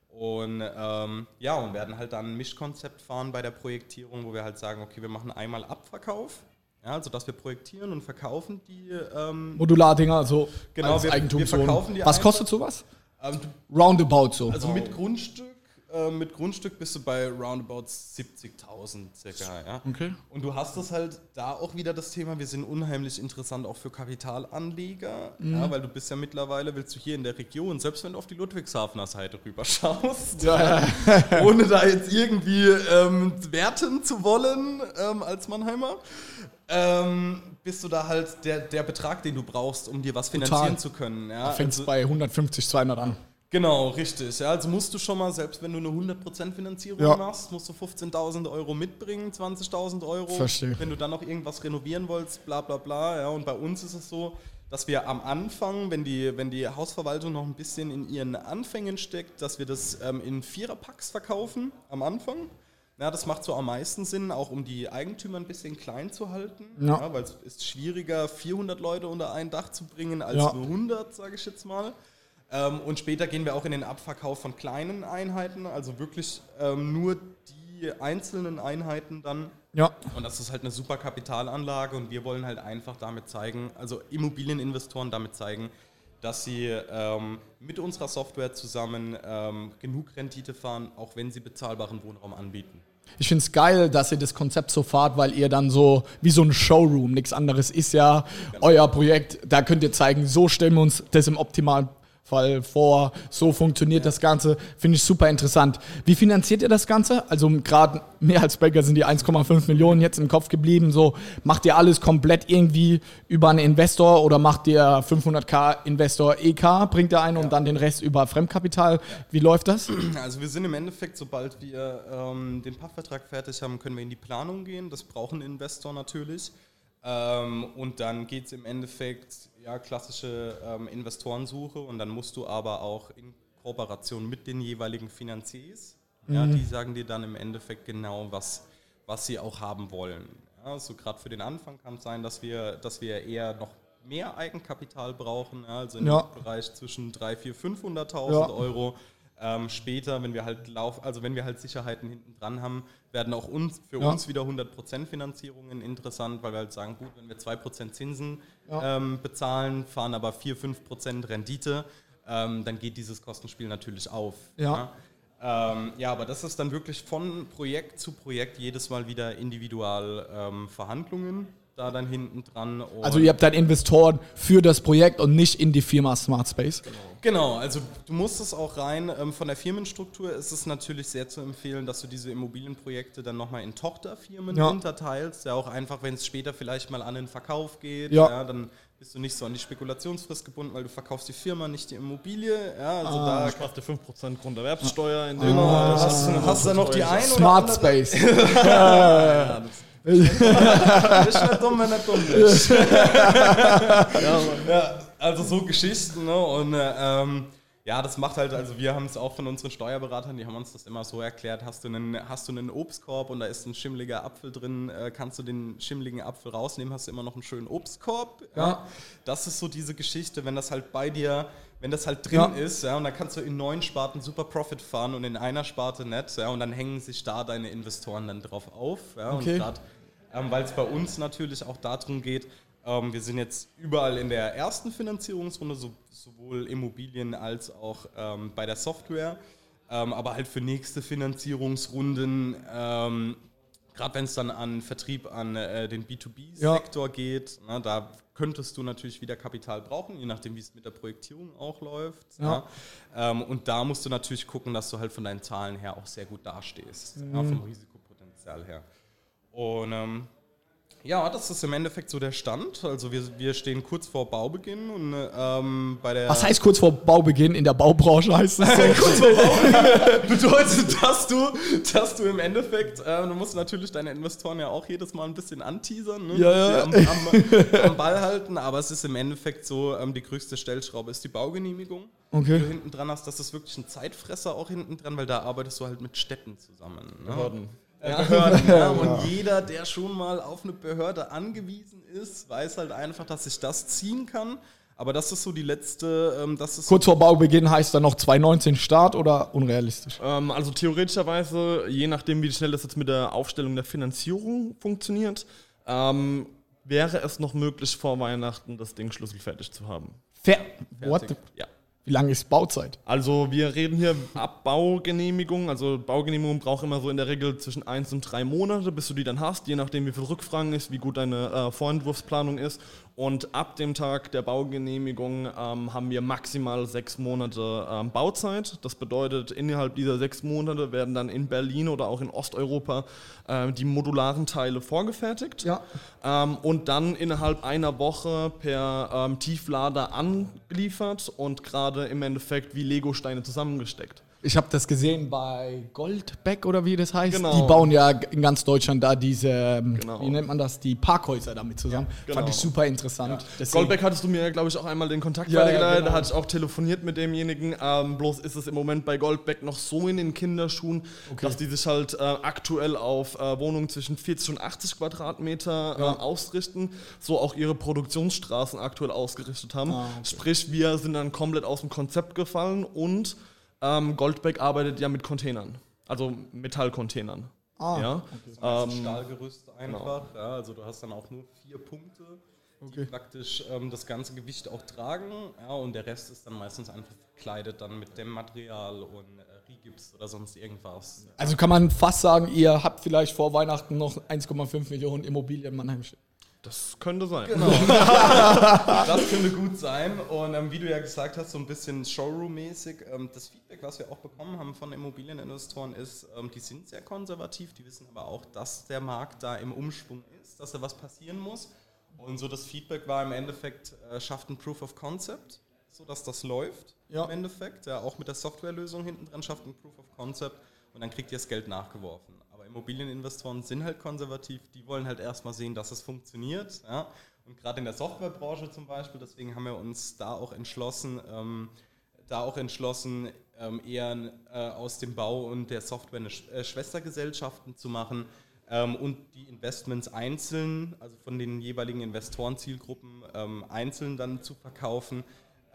Und ähm, ja, und werden halt dann ein Mischkonzept fahren bei der Projektierung, wo wir halt sagen, okay, wir machen einmal Abverkauf. Ja, also dass wir projektieren und verkaufen die ähm, Modulardinger, also Genau, als wir- wir verkaufen die Was einfach. kostet sowas? ähm, Roundabout so. Also mit Grundstück, äh, mit Grundstück bist du bei roundabout 70.000 circa, ja. Okay. Und du hast das halt da auch wieder das Thema, wir sind unheimlich interessant auch für Kapitalanleger, Mhm. ja, weil du bist ja mittlerweile, willst du hier in der Region, selbst wenn du auf die Ludwigshafener Seite rüberschaust, Ja, ohne da jetzt irgendwie ähm, werten zu wollen ähm, als Mannheimer, ähm, bist du da halt der, der Betrag, den du brauchst, um dir was finanzieren zu können. Ja? Da fängt es Also- bei 150, 200 an. Genau, richtig. Ja, also musst du schon mal, selbst wenn du eine 100% Finanzierung Ja. machst, musst du 15.000 Euro mitbringen, 20.000 Euro. Verstehe. Wenn du dann noch irgendwas renovieren wolltest, bla bla bla. Ja, und bei uns ist es so, dass wir am Anfang, wenn die, wenn die Hausverwaltung noch ein bisschen in ihren Anfängen steckt, dass wir das ähm, in Viererpacks verkaufen am Anfang. Ja, das macht so am meisten Sinn, auch um die Eigentümer ein bisschen klein zu halten. Ja. weil es ist schwieriger, 400 Leute unter ein Dach zu bringen, als Ja. nur 100, sage ich jetzt mal. Ähm, und später gehen wir auch in den Abverkauf von kleinen Einheiten, also wirklich ähm, nur die einzelnen Einheiten dann. Ja. Und das ist halt eine super Kapitalanlage und wir wollen halt einfach damit zeigen, also Immobilieninvestoren damit zeigen, dass sie ähm, mit unserer Software zusammen ähm, genug Rendite fahren, auch wenn sie bezahlbaren Wohnraum anbieten. Ich finde es geil, dass ihr das Konzept so fahrt, weil ihr dann so wie so ein Showroom, nichts anderes ist ja euer Projekt. Da könnt ihr zeigen, so stellen wir uns das im optimalen Fall vor, so funktioniert das Ganze. Finde ich super interessant. Wie finanziert ihr das Ganze? Also gerade mehr als Banker sind die 1,5 Millionen jetzt im Kopf geblieben. So macht ihr alles komplett irgendwie über einen Investor oder macht ihr 500k Investor EK, bringt ihr ein und dann den Rest über Fremdkapital? Wie läuft das? Also wir sind im Endeffekt, sobald wir ähm, den Pachtvertrag fertig haben, können wir in die Planung gehen. Das braucht ein Investor natürlich. Ähm, und dann geht es im Endeffekt, ja, klassische ähm, Investorensuche und dann musst du aber auch in Kooperation mit den jeweiligen Finanziers, ja, die sagen dir dann im Endeffekt genau, was, was sie auch haben wollen. Ja, so gerade für den Anfang kann es sein, dass wir, dass wir eher noch mehr Eigenkapital brauchen, also im Ja. Bereich zwischen 3.000, 400.000, 500.000 Ja. Euro. Ähm, später, wenn wir halt lauf, also wenn wir halt Sicherheiten hinten dran haben, werden auch uns für Ja. uns wieder 100% Finanzierungen interessant, weil wir halt sagen, gut, wenn wir 2% Zinsen Ja. ähm, bezahlen, fahren aber 4, 5% Rendite, ähm, dann geht dieses Kostenspiel natürlich auf. Ja. Ja, ähm, ja aber das ist dann wirklich von Projekt zu Projekt jedes Mal wieder individual ähm, Verhandlungen da dann hinten dran. Also ihr habt dann Investoren für das Projekt und nicht in die Firma Smart Space. Genau, also du musst es auch rein, ähm, von der Firmenstruktur ist es natürlich sehr zu empfehlen, dass du diese Immobilienprojekte dann nochmal in Tochterfirmen Ja. unterteilst. Ja, auch einfach, wenn es später vielleicht mal an den Verkauf geht, Ja. ja. dann bist du nicht so an die Spekulationsfrist gebunden, weil du verkaufst die Firma, nicht die Immobilie. Ja, also Ah. da Sparst du 5% Grunderwerbssteuer in dem Genau, Fall. hast, du- hast du dann noch die ein oder Smart andere- Space. Ja, das Ist nicht dumm, wenn er dumm ist. ja, also so Geschichten, ne? Und äh, ähm, ja, das macht halt, also wir haben es auch von unseren Steuerberatern, die haben uns das immer so erklärt, hast du einen, hast du einen Obstkorb und da ist ein schimmeliger Apfel drin, äh, kannst du den schimmeligen Apfel rausnehmen, hast du immer noch einen schönen Obstkorb. Ja. Das ist so diese Geschichte, wenn das halt bei dir, wenn das halt drin Ja. ist, ja, und dann kannst du in neun Sparten super Profit fahren und in einer Sparte nicht, ja, und dann hängen sich da deine Investoren dann drauf auf, ja, Okay. und gerade ähm, weil es bei uns natürlich auch darum geht, ähm, wir sind jetzt überall in der ersten Finanzierungsrunde, so, sowohl Immobilien als auch ähm, bei der Software, ähm, aber halt für nächste Finanzierungsrunden, ähm, gerade wenn es dann an Vertrieb an äh, den B2B-Sektor geht, na, da könntest du natürlich wieder Kapital brauchen, je nachdem, wie es mit der Projektierung auch läuft. Ja. Ja. Ähm, und da musst du natürlich gucken, dass du halt von deinen Zahlen her auch sehr gut dastehst, ja, vom Risikopotenzial her. Und ähm, ja, das ist im Endeffekt so der Stand. Also wir, wir stehen kurz vor Baubeginn und ähm, bei der Was heißt kurz vor Baubeginn in der Baubranche heißt es so? bedeutet, dass du, dass du im Endeffekt, äh, du musst natürlich deine Investoren ja auch jedes Mal ein bisschen anteasern, ne? Ja, Am, am, am Ball halten, aber es ist im Endeffekt so, ähm, die größte Stellschraube ist die Baugenehmigung. Okay. Die du hinten dran hast, das ist wirklich ein Zeitfresser auch hinten dran, weil da arbeitest du halt mit Städten zusammen. Ne? Äh, Behörden. Ja. Und jeder, der schon mal auf eine Behörde angewiesen ist, weiß halt einfach, dass sich das ziehen kann. Aber das ist so die letzte. Ähm, das ist Kurz vor Baubeginn heißt dann noch 2019 Start oder unrealistisch? Ähm, also theoretischerweise, je nachdem, wie schnell das jetzt mit der Aufstellung der Finanzierung funktioniert, ähm, wäre es noch möglich, vor Weihnachten das Ding schlüsselfertig zu haben. Fer What the ja. Wie lange ist Bauzeit? Also wir reden hier ab Baugenehmigung. Also Baugenehmigung braucht immer so in der Regel zwischen 1 und 3 Monate, bis du die dann hast, je nachdem wie viel Rückfragen ist, wie gut deine äh, Vorentwurfsplanung ist. Und ab dem Tag der Baugenehmigung ähm, haben wir maximal sechs Monate ähm, Bauzeit. Das bedeutet, innerhalb dieser sechs Monate werden dann in Berlin oder auch in Osteuropa äh, die modularen Teile vorgefertigt. Ja. Ähm, und dann innerhalb einer Woche per ähm, Tieflader angeliefert und gerade im Endeffekt wie Lego-Steine zusammengesteckt. Ich habe das gesehen bei Goldbeck oder wie das heißt. Genau. Die bauen ja in ganz Deutschland da diese, ähm, Genau. wie nennt man das, die Parkhäuser damit zusammen. genau. Fand ich super interessant. Deswegen- Goldbeck hattest du mir, glaube ich, auch einmal den Kontakt Ja, ja, weitergeleitet. genau. Da hatte ich auch telefoniert mit demjenigen. Ähm, bloß ist es im Moment bei Goldbeck noch so in den Kinderschuhen, dass die sich halt äh, aktuell auf äh, Wohnungen zwischen 40 und 80 Quadratmeter äh, Ja. ausrichten, so auch ihre Produktionsstraßen aktuell ausgerichtet haben. Ah, okay. Sprich, wir sind dann komplett aus dem Konzept gefallen und ähm, Goldbeck arbeitet ja mit Containern, also Metallcontainern. Ah, ja? ein Ähm, Stahlgerüst einfach. Ja, also du hast dann auch nur vier Punkte, die Okay. praktisch ähm, das ganze Gewicht auch tragen. Ja, und der Rest ist dann meistens einfach verkleidet dann mit dem Material und äh, Rigips oder sonst irgendwas. Also kann man fast sagen, ihr habt vielleicht vor Weihnachten noch 1,5 Millionen Immobilien in Mannheim stehen. Das könnte sein. Genau. das könnte gut sein. Und ähm, wie du ja gesagt hast, so ein bisschen Showroom-mäßig. Ähm, das Feedback, was wir auch bekommen haben von Immobilieninvestoren, ist, ähm, die sind sehr konservativ. Die wissen aber auch, dass der Markt da im Umschwung ist, dass da was passieren muss. Und so das Feedback war im Endeffekt, äh, schafft ein Proof of Concept, sodass das läuft Ja. im Endeffekt. Ja, auch mit der Softwarelösung hinten dran schafft ein Proof of Concept und dann kriegt ihr das Geld nachgeworfen. Immobilieninvestoren sind halt konservativ, die wollen halt erstmal sehen, dass es funktioniert. Ja? Und gerade in der Softwarebranche zum Beispiel, deswegen haben wir uns da auch entschlossen, ähm, da auch entschlossen, ähm, eher äh, aus dem Bau und der Software eine Sch äh, Schwestergesellschaften zu machen ähm, und die Investments einzeln, also von den jeweiligen Investorenzielgruppen ähm, einzeln dann zu verkaufen.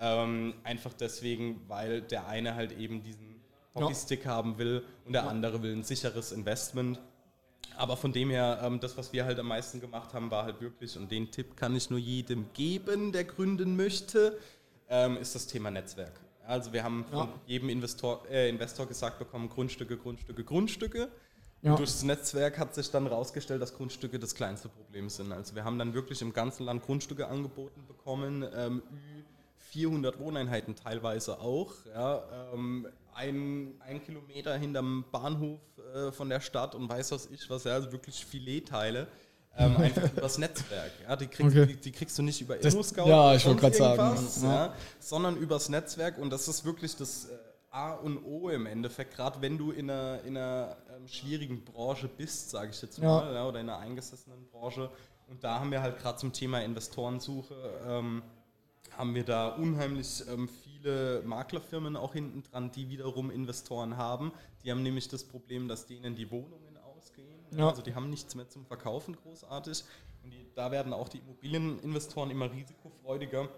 Ähm, einfach deswegen, weil der eine halt eben diesen Hockeystick haben will und der andere will ein sicheres Investment. Aber von dem her, ähm, das, was wir halt am meisten gemacht haben, war halt wirklich, und den Tipp kann ich nur jedem geben, der gründen möchte, ähm, ist das Thema Netzwerk. Also wir haben von Ja. jedem Investor, äh, Investor gesagt bekommen, Grundstücke, Grundstücke, Grundstücke. Ja. Und durchs Netzwerk hat sich dann herausgestellt, dass Grundstücke das kleinste Problem sind. Also wir haben dann wirklich im ganzen Land Grundstücke angeboten bekommen, ähm, Ü 400 Wohneinheiten teilweise auch. Ja, ähm, ein, ein Kilometer hinterm Bahnhof äh, von der Stadt und weiß was ich was, ja, also wirklich Filetteile. Ähm, einfach übers Netzwerk. Ja, die, kriegst, Okay. die, die kriegst du nicht über ImmoScout ja, ich grad sagen, ja. Ja, sondern übers Netzwerk und das ist wirklich das äh, A und O im Endeffekt, gerade wenn du in einer, in einer ähm, schwierigen Branche bist, sage ich jetzt mal, ja, oder in einer eingesessenen Branche. Und da haben wir halt gerade zum Thema Investorensuche, ähm, haben wir da unheimlich ähm, viele Maklerfirmen auch hinten dran, die wiederum Investoren haben. Die haben nämlich das Problem, dass denen die Wohnungen ausgehen. Ja. Also die haben nichts mehr zum Verkaufen großartig. Und die, da werden auch die Immobilieninvestoren immer risikofreudiger.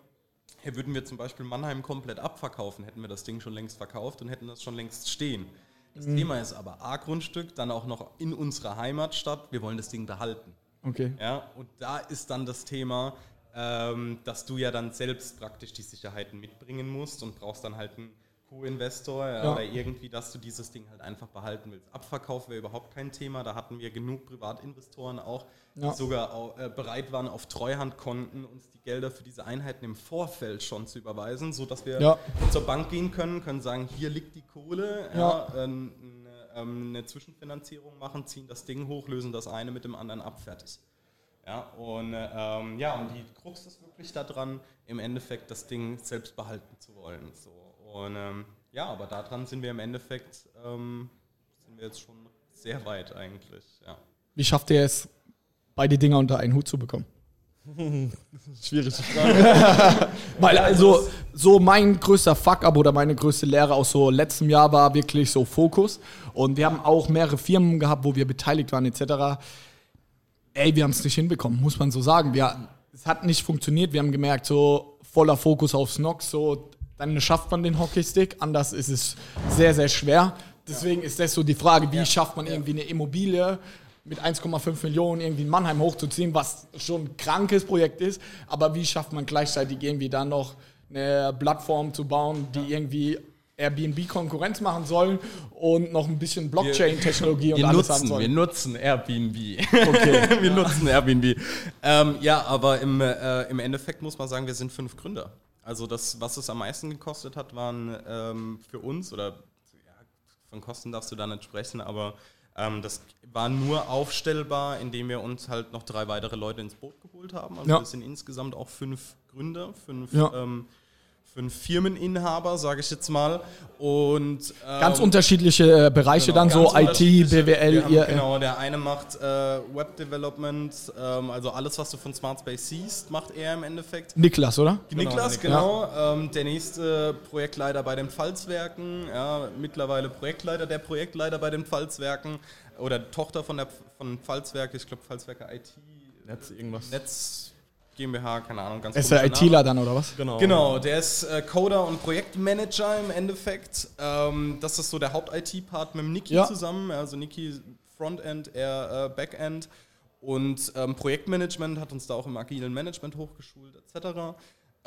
Hier würden wir zum Beispiel Mannheim komplett abverkaufen, hätten wir das Ding schon längst verkauft und hätten das schon längst stehen. Das Mhm. Thema ist aber A-Grundstück, dann auch noch in unserer Heimatstadt. Wir wollen das Ding behalten. Okay. Ja, und da ist dann das Thema, ähm, dass du ja dann selbst praktisch die Sicherheiten mitbringen musst und brauchst dann halt einen Co-Investor ja, oder irgendwie, dass du dieses Ding halt einfach behalten willst. Abverkauf wäre überhaupt kein Thema. Da hatten wir genug Privatinvestoren auch, Ja. die sogar au- äh, bereit waren, auf Treuhandkonten uns die Gelder für diese Einheiten im Vorfeld schon zu überweisen, sodass wir Ja. zur Bank gehen können, können sagen, hier liegt die Kohle, eine, ähm, eine Zwischenfinanzierung machen, ziehen das Ding hoch, lösen das eine mit dem anderen ab, fertig. Ja, und, ähm, ja, und die Krux ist wirklich daran, im Endeffekt das Ding selbst behalten zu wollen. So. Und ähm, ja, aber daran sind wir im Endeffekt, ähm, sind wir jetzt schon sehr weit eigentlich. Ja. Wie schafft ihr es, beide Dinger unter einen Hut zu bekommen? Schwierige Frage. Weil also so mein größter Fuck-up oder meine größte Lehre aus so letztem Jahr war wirklich so Fokus. Und wir haben auch mehrere Firmen gehabt, wo wir beteiligt waren etc. Ey, wir haben es nicht hinbekommen, muss man so sagen. Wir, es hat nicht funktioniert. Wir haben gemerkt, so voller Fokus auf Snox, so dann schafft man den Hockeystick. Anders ist es sehr, sehr schwer. Deswegen ist das so die Frage, wie schafft man irgendwie eine Immobilie mit 1,5 Millionen irgendwie in Mannheim hochzuziehen, was schon ein krankes Projekt ist, aber wie schafft man gleichzeitig irgendwie dann noch eine Plattform zu bauen, die irgendwie Airbnb Konkurrenz machen soll und noch ein bisschen Blockchain-Technologie und Wir alles nutzen, haben soll. wir nutzen Airbnb. Okay. wir nutzen Airbnb. Ähm, ja, aber im, äh, im Endeffekt muss man sagen, wir sind fünf Gründer. Also das, was es am meisten gekostet hat, waren ähm, für uns, oder ja, von Kosten darfst du da nicht sprechen, aber ähm, das war nur aufstellbar, indem wir uns halt noch drei weitere Leute ins Boot geholt haben. Also Ja. wir sind insgesamt auch fünf Gründer, fünf, Ja. ähm, fünf Firmeninhaber, sage ich jetzt mal. Und ähm, Ganz unterschiedliche äh, Bereiche Genau, dann, so IT. BWL, haben, ihr. Genau, der eine macht äh, Web Development, ähm, also alles, was du von Smart Space siehst, macht er im Endeffekt. Niklas, oder? Niklas, genau. Ähm, der nächste Projektleiter bei den Pfalzwerken, ja, mittlerweile Projektleiter, der Projektleiter bei den Pfalzwerken oder Tochter von der von Pfalzwerke, ich glaube Pfalzwerke IT, Netz irgendwas. Netz GmbH, keine Ahnung, ganz Ist der. ITler dann, oder was? Genau. Genau, der ist äh, Coder und Projektmanager im Endeffekt. Ähm, das ist so der Haupt-IT-Part mit Niki Ja. zusammen. Also Niki Frontend, er äh, Backend. Und ähm, Projektmanagement hat uns da auch im agilen Management hochgeschult, etc.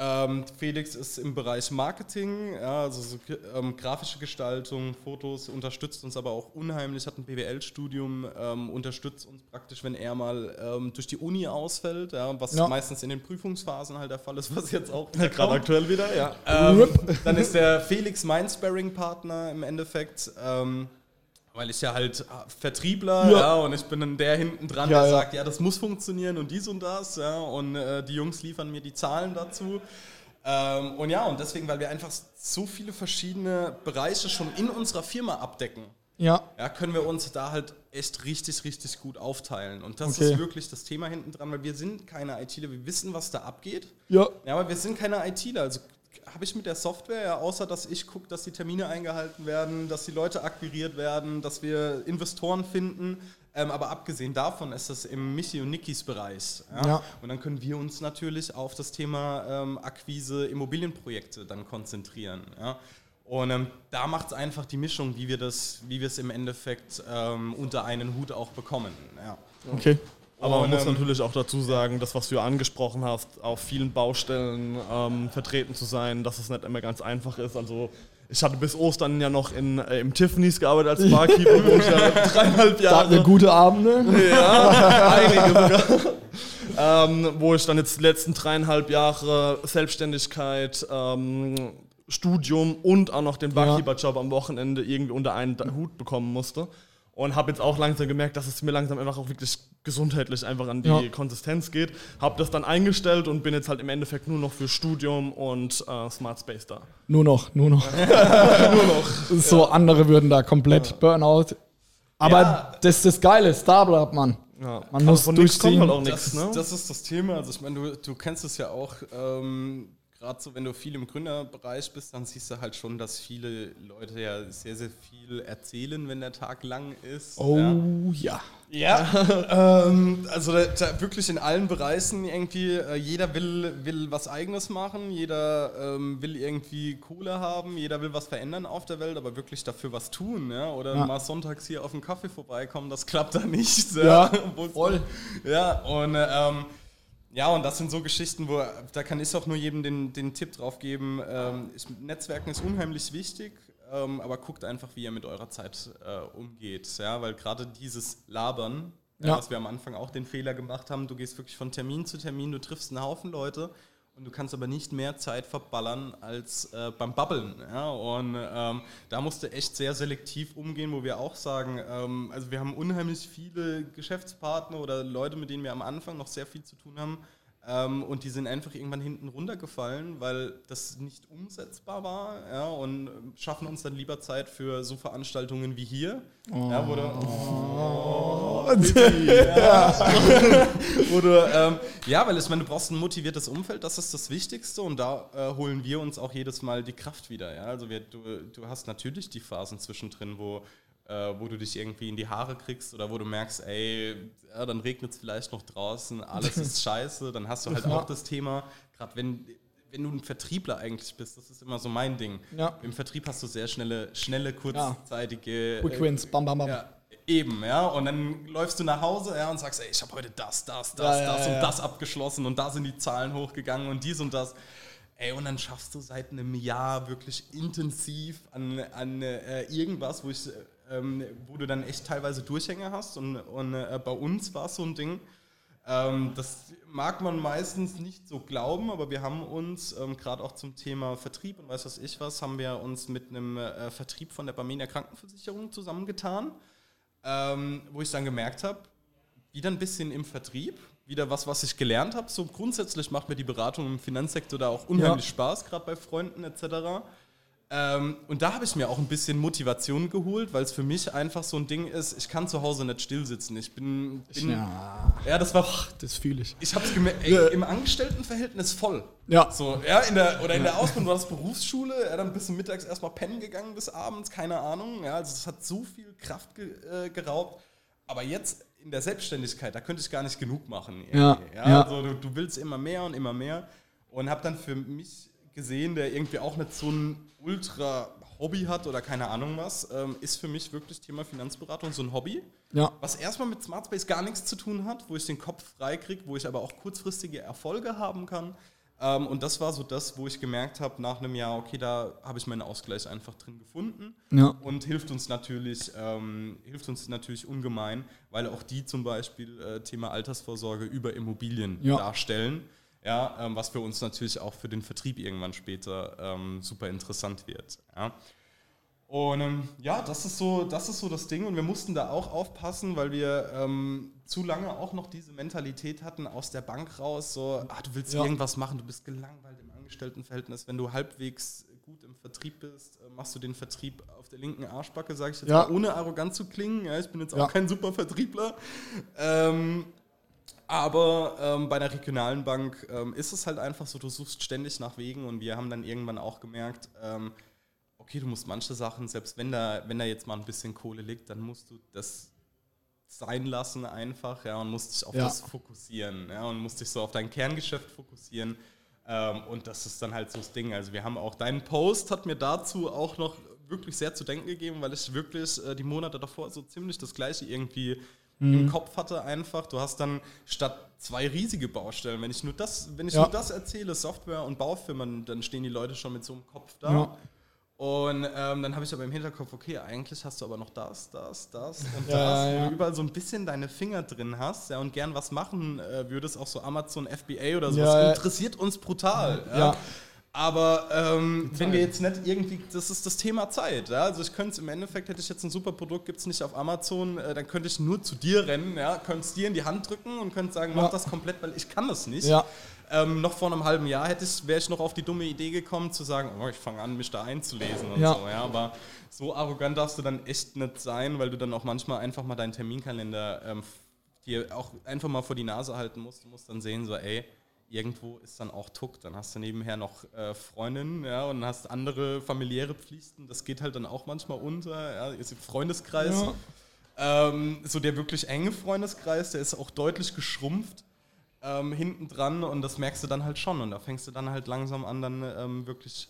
Ähm, Felix ist im Bereich Marketing, ja, also so, ähm, grafische Gestaltung, Fotos, unterstützt uns aber auch unheimlich, hat ein BWL-Studium, ähm, unterstützt uns praktisch, wenn er mal ähm, durch die Uni ausfällt, ja, was Ja. meistens in den Prüfungsphasen halt der Fall ist, was jetzt auch Gerade aktuell wieder, ja. ähm, dann ist der Felix mein Sparring-Partner im Endeffekt, ähm, weil ich ja halt äh, Vertriebler, Ja. ja. und ich bin dann der hinten dran, Ja, der sagt, ja, das muss funktionieren und dies und das, ja, und äh, die Jungs liefern mir die Zahlen dazu. Ähm, und ja, und deswegen, weil wir einfach so viele verschiedene Bereiche schon in unserer Firma abdecken, Ja. ja, können wir uns da halt echt richtig, richtig gut aufteilen. Und das Okay. ist wirklich das Thema hinten dran, weil wir sind keine ITler, wir wissen, was da abgeht. Ja. Ja, aber wir sind keine ITler. Also habe ich mit der Software, ja, außer dass ich gucke, dass die Termine eingehalten werden, dass die Leute akquiriert werden, dass wir Investoren finden. Ähm, aber abgesehen davon ist das im Michi und Nikis Bereich. Ja? Ja. Und dann können wir uns natürlich auf das Thema ähm, Akquise Immobilienprojekte dann konzentrieren. Ja? Und ähm, da macht es einfach die Mischung, wie wir das, wie wir es im Endeffekt ähm, unter einen Hut auch bekommen. Ja. Okay. Aber man muss ähm, natürlich auch dazu sagen, das, was du ja angesprochen hast, auf vielen Baustellen ähm, vertreten zu sein, dass es nicht immer ganz einfach ist. Also ich hatte bis Ostern ja noch in, äh, im Tiffany's gearbeitet als Barkeeper, wo ich ja dreieinhalb Da Jahre... eine gute Abende. Ja, einige sogar. ähm, wo ich dann jetzt die letzten dreieinhalb Jahre Selbstständigkeit, ähm, Studium und auch noch den Barkeeper-Job am Wochenende irgendwie unter einen Da- Hut bekommen musste. Und habe jetzt auch langsam gemerkt, dass es mir langsam einfach auch wirklich gesundheitlich einfach an die Ja. Konsistenz geht. Habe das dann eingestellt und bin jetzt halt im Endeffekt nur noch für Studium und äh, Smart Space da. Nur noch, nur noch. nur noch. So, andere würden da komplett Burnout. Aber Ja. das ist das Geile, Startup, Mann. Ja. Man muss von nichts kommt durchziehen. halt auch Das, nichts, ne? das ist das Thema. Also ich meine, du, du kennst es ja auch, ähm, gerade so, wenn du viel im Gründerbereich bist, dann siehst du halt schon, dass viele Leute ja sehr, sehr viel erzählen, wenn der Tag lang ist. Oh Ja. ja. Ja, ähm, also da, da wirklich in allen Bereichen irgendwie, äh, jeder will, will was Eigenes machen, jeder ähm, will irgendwie Kohle haben, jeder will was verändern auf der Welt, aber wirklich dafür was tun, ja, oder Ja. mal sonntags hier auf den Kaffee vorbeikommen, das klappt da nicht. Ja, Obwohl's- voll. Ja, und ähm, ja, und das sind so Geschichten, wo da kann ich auch nur jedem den, den Tipp drauf geben. Ähm, ich, Netzwerken ist unheimlich wichtig, ähm, aber guckt einfach, wie ihr mit eurer Zeit äh, umgeht. Ja, weil gerade dieses Labern. Ja. was wir am Anfang auch den Fehler gemacht haben, du gehst wirklich von Termin zu Termin, du triffst einen Haufen Leute und du kannst aber nicht mehr Zeit verballern als äh, beim Babbeln. Ja? Und ähm, da musst du echt sehr selektiv umgehen, wo wir auch sagen, ähm, also wir haben unheimlich viele Geschäftspartner oder Leute, mit denen wir am Anfang noch sehr viel zu tun haben. Ähm, und die sind einfach irgendwann hinten runtergefallen, weil das nicht umsetzbar war. Ja, und schaffen uns dann lieber Zeit für so Veranstaltungen wie hier. Oh. Ja, wo du, oh, ja. wo du, ähm, ja, weil ich meine, du brauchst ein motiviertes Umfeld, das ist das Wichtigste. Und da äh, holen wir uns auch jedes Mal die Kraft wieder. Ja? Also wir, du, du hast natürlich die Phasen zwischendrin, wo wo du dich irgendwie in die Haare kriegst oder wo du merkst, ey, ja, dann regnet es vielleicht noch draußen, alles ist scheiße, dann hast du halt auch das Thema, gerade wenn, wenn du ein Vertriebler eigentlich bist, das ist immer so mein Ding. Ja. Im Vertrieb hast du sehr schnelle, schnelle, kurzzeitige. Ja. Quick Wins, bam, bam, bam. Ja, eben, ja. Und dann läufst du nach Hause ja, und sagst, ey, ich habe heute das, das, das, das und das abgeschlossen und da sind die Zahlen hochgegangen und dies und das. Ey, und dann schaffst du seit einem Jahr wirklich intensiv an, an äh, irgendwas, wo ich ähm, wo du dann echt teilweise Durchhänge hast. Und, und äh, bei uns war es so ein Ding, ähm, das mag man meistens nicht so glauben, aber wir haben uns ähm, gerade auch zum Thema Vertrieb und weiß was ich was, haben wir uns mit einem äh, Vertrieb von der Barmenia Krankenversicherung zusammengetan, ähm, wo ich dann gemerkt habe, wieder ein bisschen im Vertrieb, wieder was, was ich gelernt habe. So grundsätzlich macht mir die Beratung im Finanzsektor da auch unheimlich ja. Spaß, gerade bei Freunden etc. Ähm, und da habe ich mir auch ein bisschen Motivation geholt, weil es für mich einfach so ein Ding ist, ich kann zu Hause nicht still sitzen. Ich bin. bin ja. ja, das war. Ach, das fühle ich. Ich habe es gemerkt, ey, im Angestelltenverhältnis voll. Ja. So, ja, in der, oder in der Ausbildung war das Berufsschule, ja, dann bist du mittags erstmal pennen gegangen bis abends, keine Ahnung. Ja, also es hat so viel Kraft ge, äh, geraubt. Aber jetzt in der Selbstständigkeit, da könnte ich gar nicht genug machen. Ja. ja, ja. Also du, du willst immer mehr und immer mehr. Und habe dann für mich gesehen, der irgendwie auch nicht so ein Ultra-Hobby hat oder keine Ahnung was, ähm, ist für mich wirklich Thema Finanzberatung so ein Hobby. Ja. Was erstmal mit Smart Space gar nichts zu tun hat, wo ich den Kopf frei kriege, wo ich aber auch kurzfristige Erfolge haben kann. Ähm, und das war so das, wo ich gemerkt habe, nach einem Jahr, okay, da habe ich meinen Ausgleich einfach drin gefunden. Ja. Und hilft uns natürlich, ähm, hilft uns natürlich ungemein, weil auch die zum Beispiel äh, Thema Altersvorsorge über Immobilien ja. darstellen ja, ähm, was für uns natürlich auch für den Vertrieb irgendwann später ähm, super interessant wird. Ja. Und ähm, ja, das ist, so, das ist so das Ding. Und wir mussten da auch aufpassen, weil wir ähm, zu lange auch noch diese Mentalität hatten aus der Bank raus, so, ah, du willst ja. irgendwas machen, du bist gelangweilt im Angestelltenverhältnis. Wenn du halbwegs gut im Vertrieb bist, äh, machst du den Vertrieb auf der linken Arschbacke, sage ich jetzt ja. mal, ohne arrogant zu klingen. Ja, ich bin jetzt auch ja. kein super Vertriebler. Ähm, aber ähm, bei einer regionalen Bank ähm, ist es halt einfach so, du suchst ständig nach Wegen und wir haben dann irgendwann auch gemerkt, ähm, okay, du musst manche Sachen, selbst wenn da, wenn da jetzt mal ein bisschen Kohle liegt, dann musst du das sein lassen einfach, ja, und musst dich auf ja. das fokussieren, ja, und musst dich so auf dein Kerngeschäft fokussieren. Ähm, und das ist dann halt so das Ding. Also wir haben auch, deinen Post hat mir dazu auch noch wirklich sehr zu denken gegeben, weil ich wirklich äh, die Monate davor so ziemlich das gleiche irgendwie mhm. im Kopf hatte einfach. Du hast dann statt zwei riesige Baustellen, wenn ich nur das, wenn ich ja. nur das erzähle, Software und Baufirmen, dann stehen die Leute schon mit so einem Kopf da. Ja. Und ähm, dann habe ich aber im Hinterkopf, okay, eigentlich hast du aber noch das, das, das und ja, das, wo du überall so ein bisschen deine Finger drin hast, ja, und gern was machen äh, würdest, auch so Amazon FBA oder sowas, interessiert uns brutal. ja. Aber ähm, wenn wir jetzt nicht irgendwie, das ist das Thema Zeit. Ja? Also ich könnte es im Endeffekt, hätte ich jetzt ein super Produkt, gibt es nicht auf Amazon, äh, dann könnte ich nur zu dir rennen, ja? könnte es dir in die Hand drücken und könnte sagen, mach ja. das komplett, weil ich kann das nicht. Ja. Ähm, noch vor einem halben Jahr hätte ich, wäre ich noch auf die dumme Idee gekommen zu sagen, oh, ich fange an, mich da einzulesen und ja. so. Ja? Aber so arrogant darfst du dann echt nicht sein, weil du dann auch manchmal einfach mal deinen Terminkalender ähm, dir auch einfach mal vor die Nase halten musst. Du musst dann sehen, so, ey, irgendwo ist dann auch Tuck. Dann hast du nebenher noch äh, Freundinnen ja, und hast andere familiäre Pflichten. Das geht halt dann auch manchmal unter. Ja, ist Freundeskreis. Ja. Ähm, so der wirklich enge Freundeskreis, der ist auch deutlich geschrumpft ähm, hinten dran und das merkst du dann halt schon. Und da fängst du dann halt langsam an, dann ähm, wirklich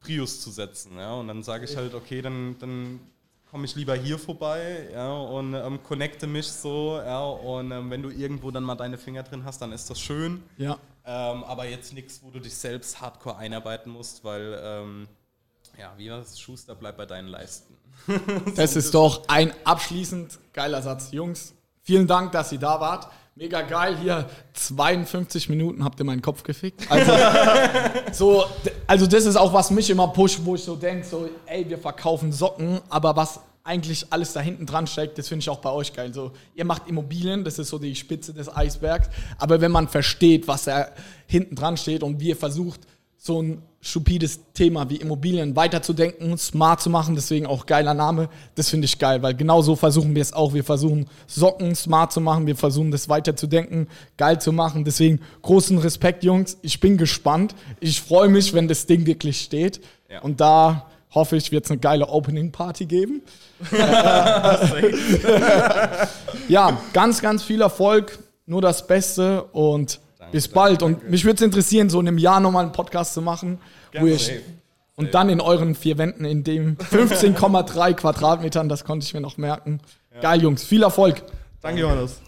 Prius zu setzen. Ja? Und dann sage ich halt, okay, dann, dann komme ich lieber hier vorbei ja, und ähm, connecte mich so. Ja, und ähm, wenn du irgendwo dann mal deine Finger drin hast, dann ist das schön. Ja. Ähm, aber jetzt nichts, wo du dich selbst hardcore einarbeiten musst, weil, ähm, ja, wie war das? Schuster, bleib bei deinen Leisten. das ist doch ein abschließend geiler Satz. Jungs, vielen Dank, dass ihr da wart. Mega geil, hier 52 Minuten habt ihr meinen Kopf gefickt. Also, so, also das ist auch, was mich immer pusht, wo ich so denke, so, ey, wir verkaufen Socken, aber was eigentlich alles da hinten dran steckt, das finde ich auch bei euch geil. So, ihr macht Immobilien, das ist so die Spitze des Eisbergs. Aber wenn man versteht, was da hinten dran steht und wie ihr versucht, so ein stupides Thema wie Immobilien weiterzudenken, smart zu machen, deswegen auch geiler Name, das finde ich geil, weil genau so versuchen wir es auch. Wir versuchen Socken smart zu machen, wir versuchen das weiterzudenken, geil zu machen. Deswegen großen Respekt, Jungs. Ich bin gespannt. Ich freue mich, wenn das Ding wirklich steht. Ja. Und da hoffe ich, wird es eine geile Opening Party geben. ja, ganz, ganz viel Erfolg, nur das Beste und bis bald. Und mich würde es interessieren, so in einem Jahr nochmal einen Podcast zu machen, wo ich Safe. und dann in euren vier Wänden, in dem 15,3 Quadratmetern, das konnte ich mir noch merken. Geil, Jungs, viel Erfolg. Danke, Johannes.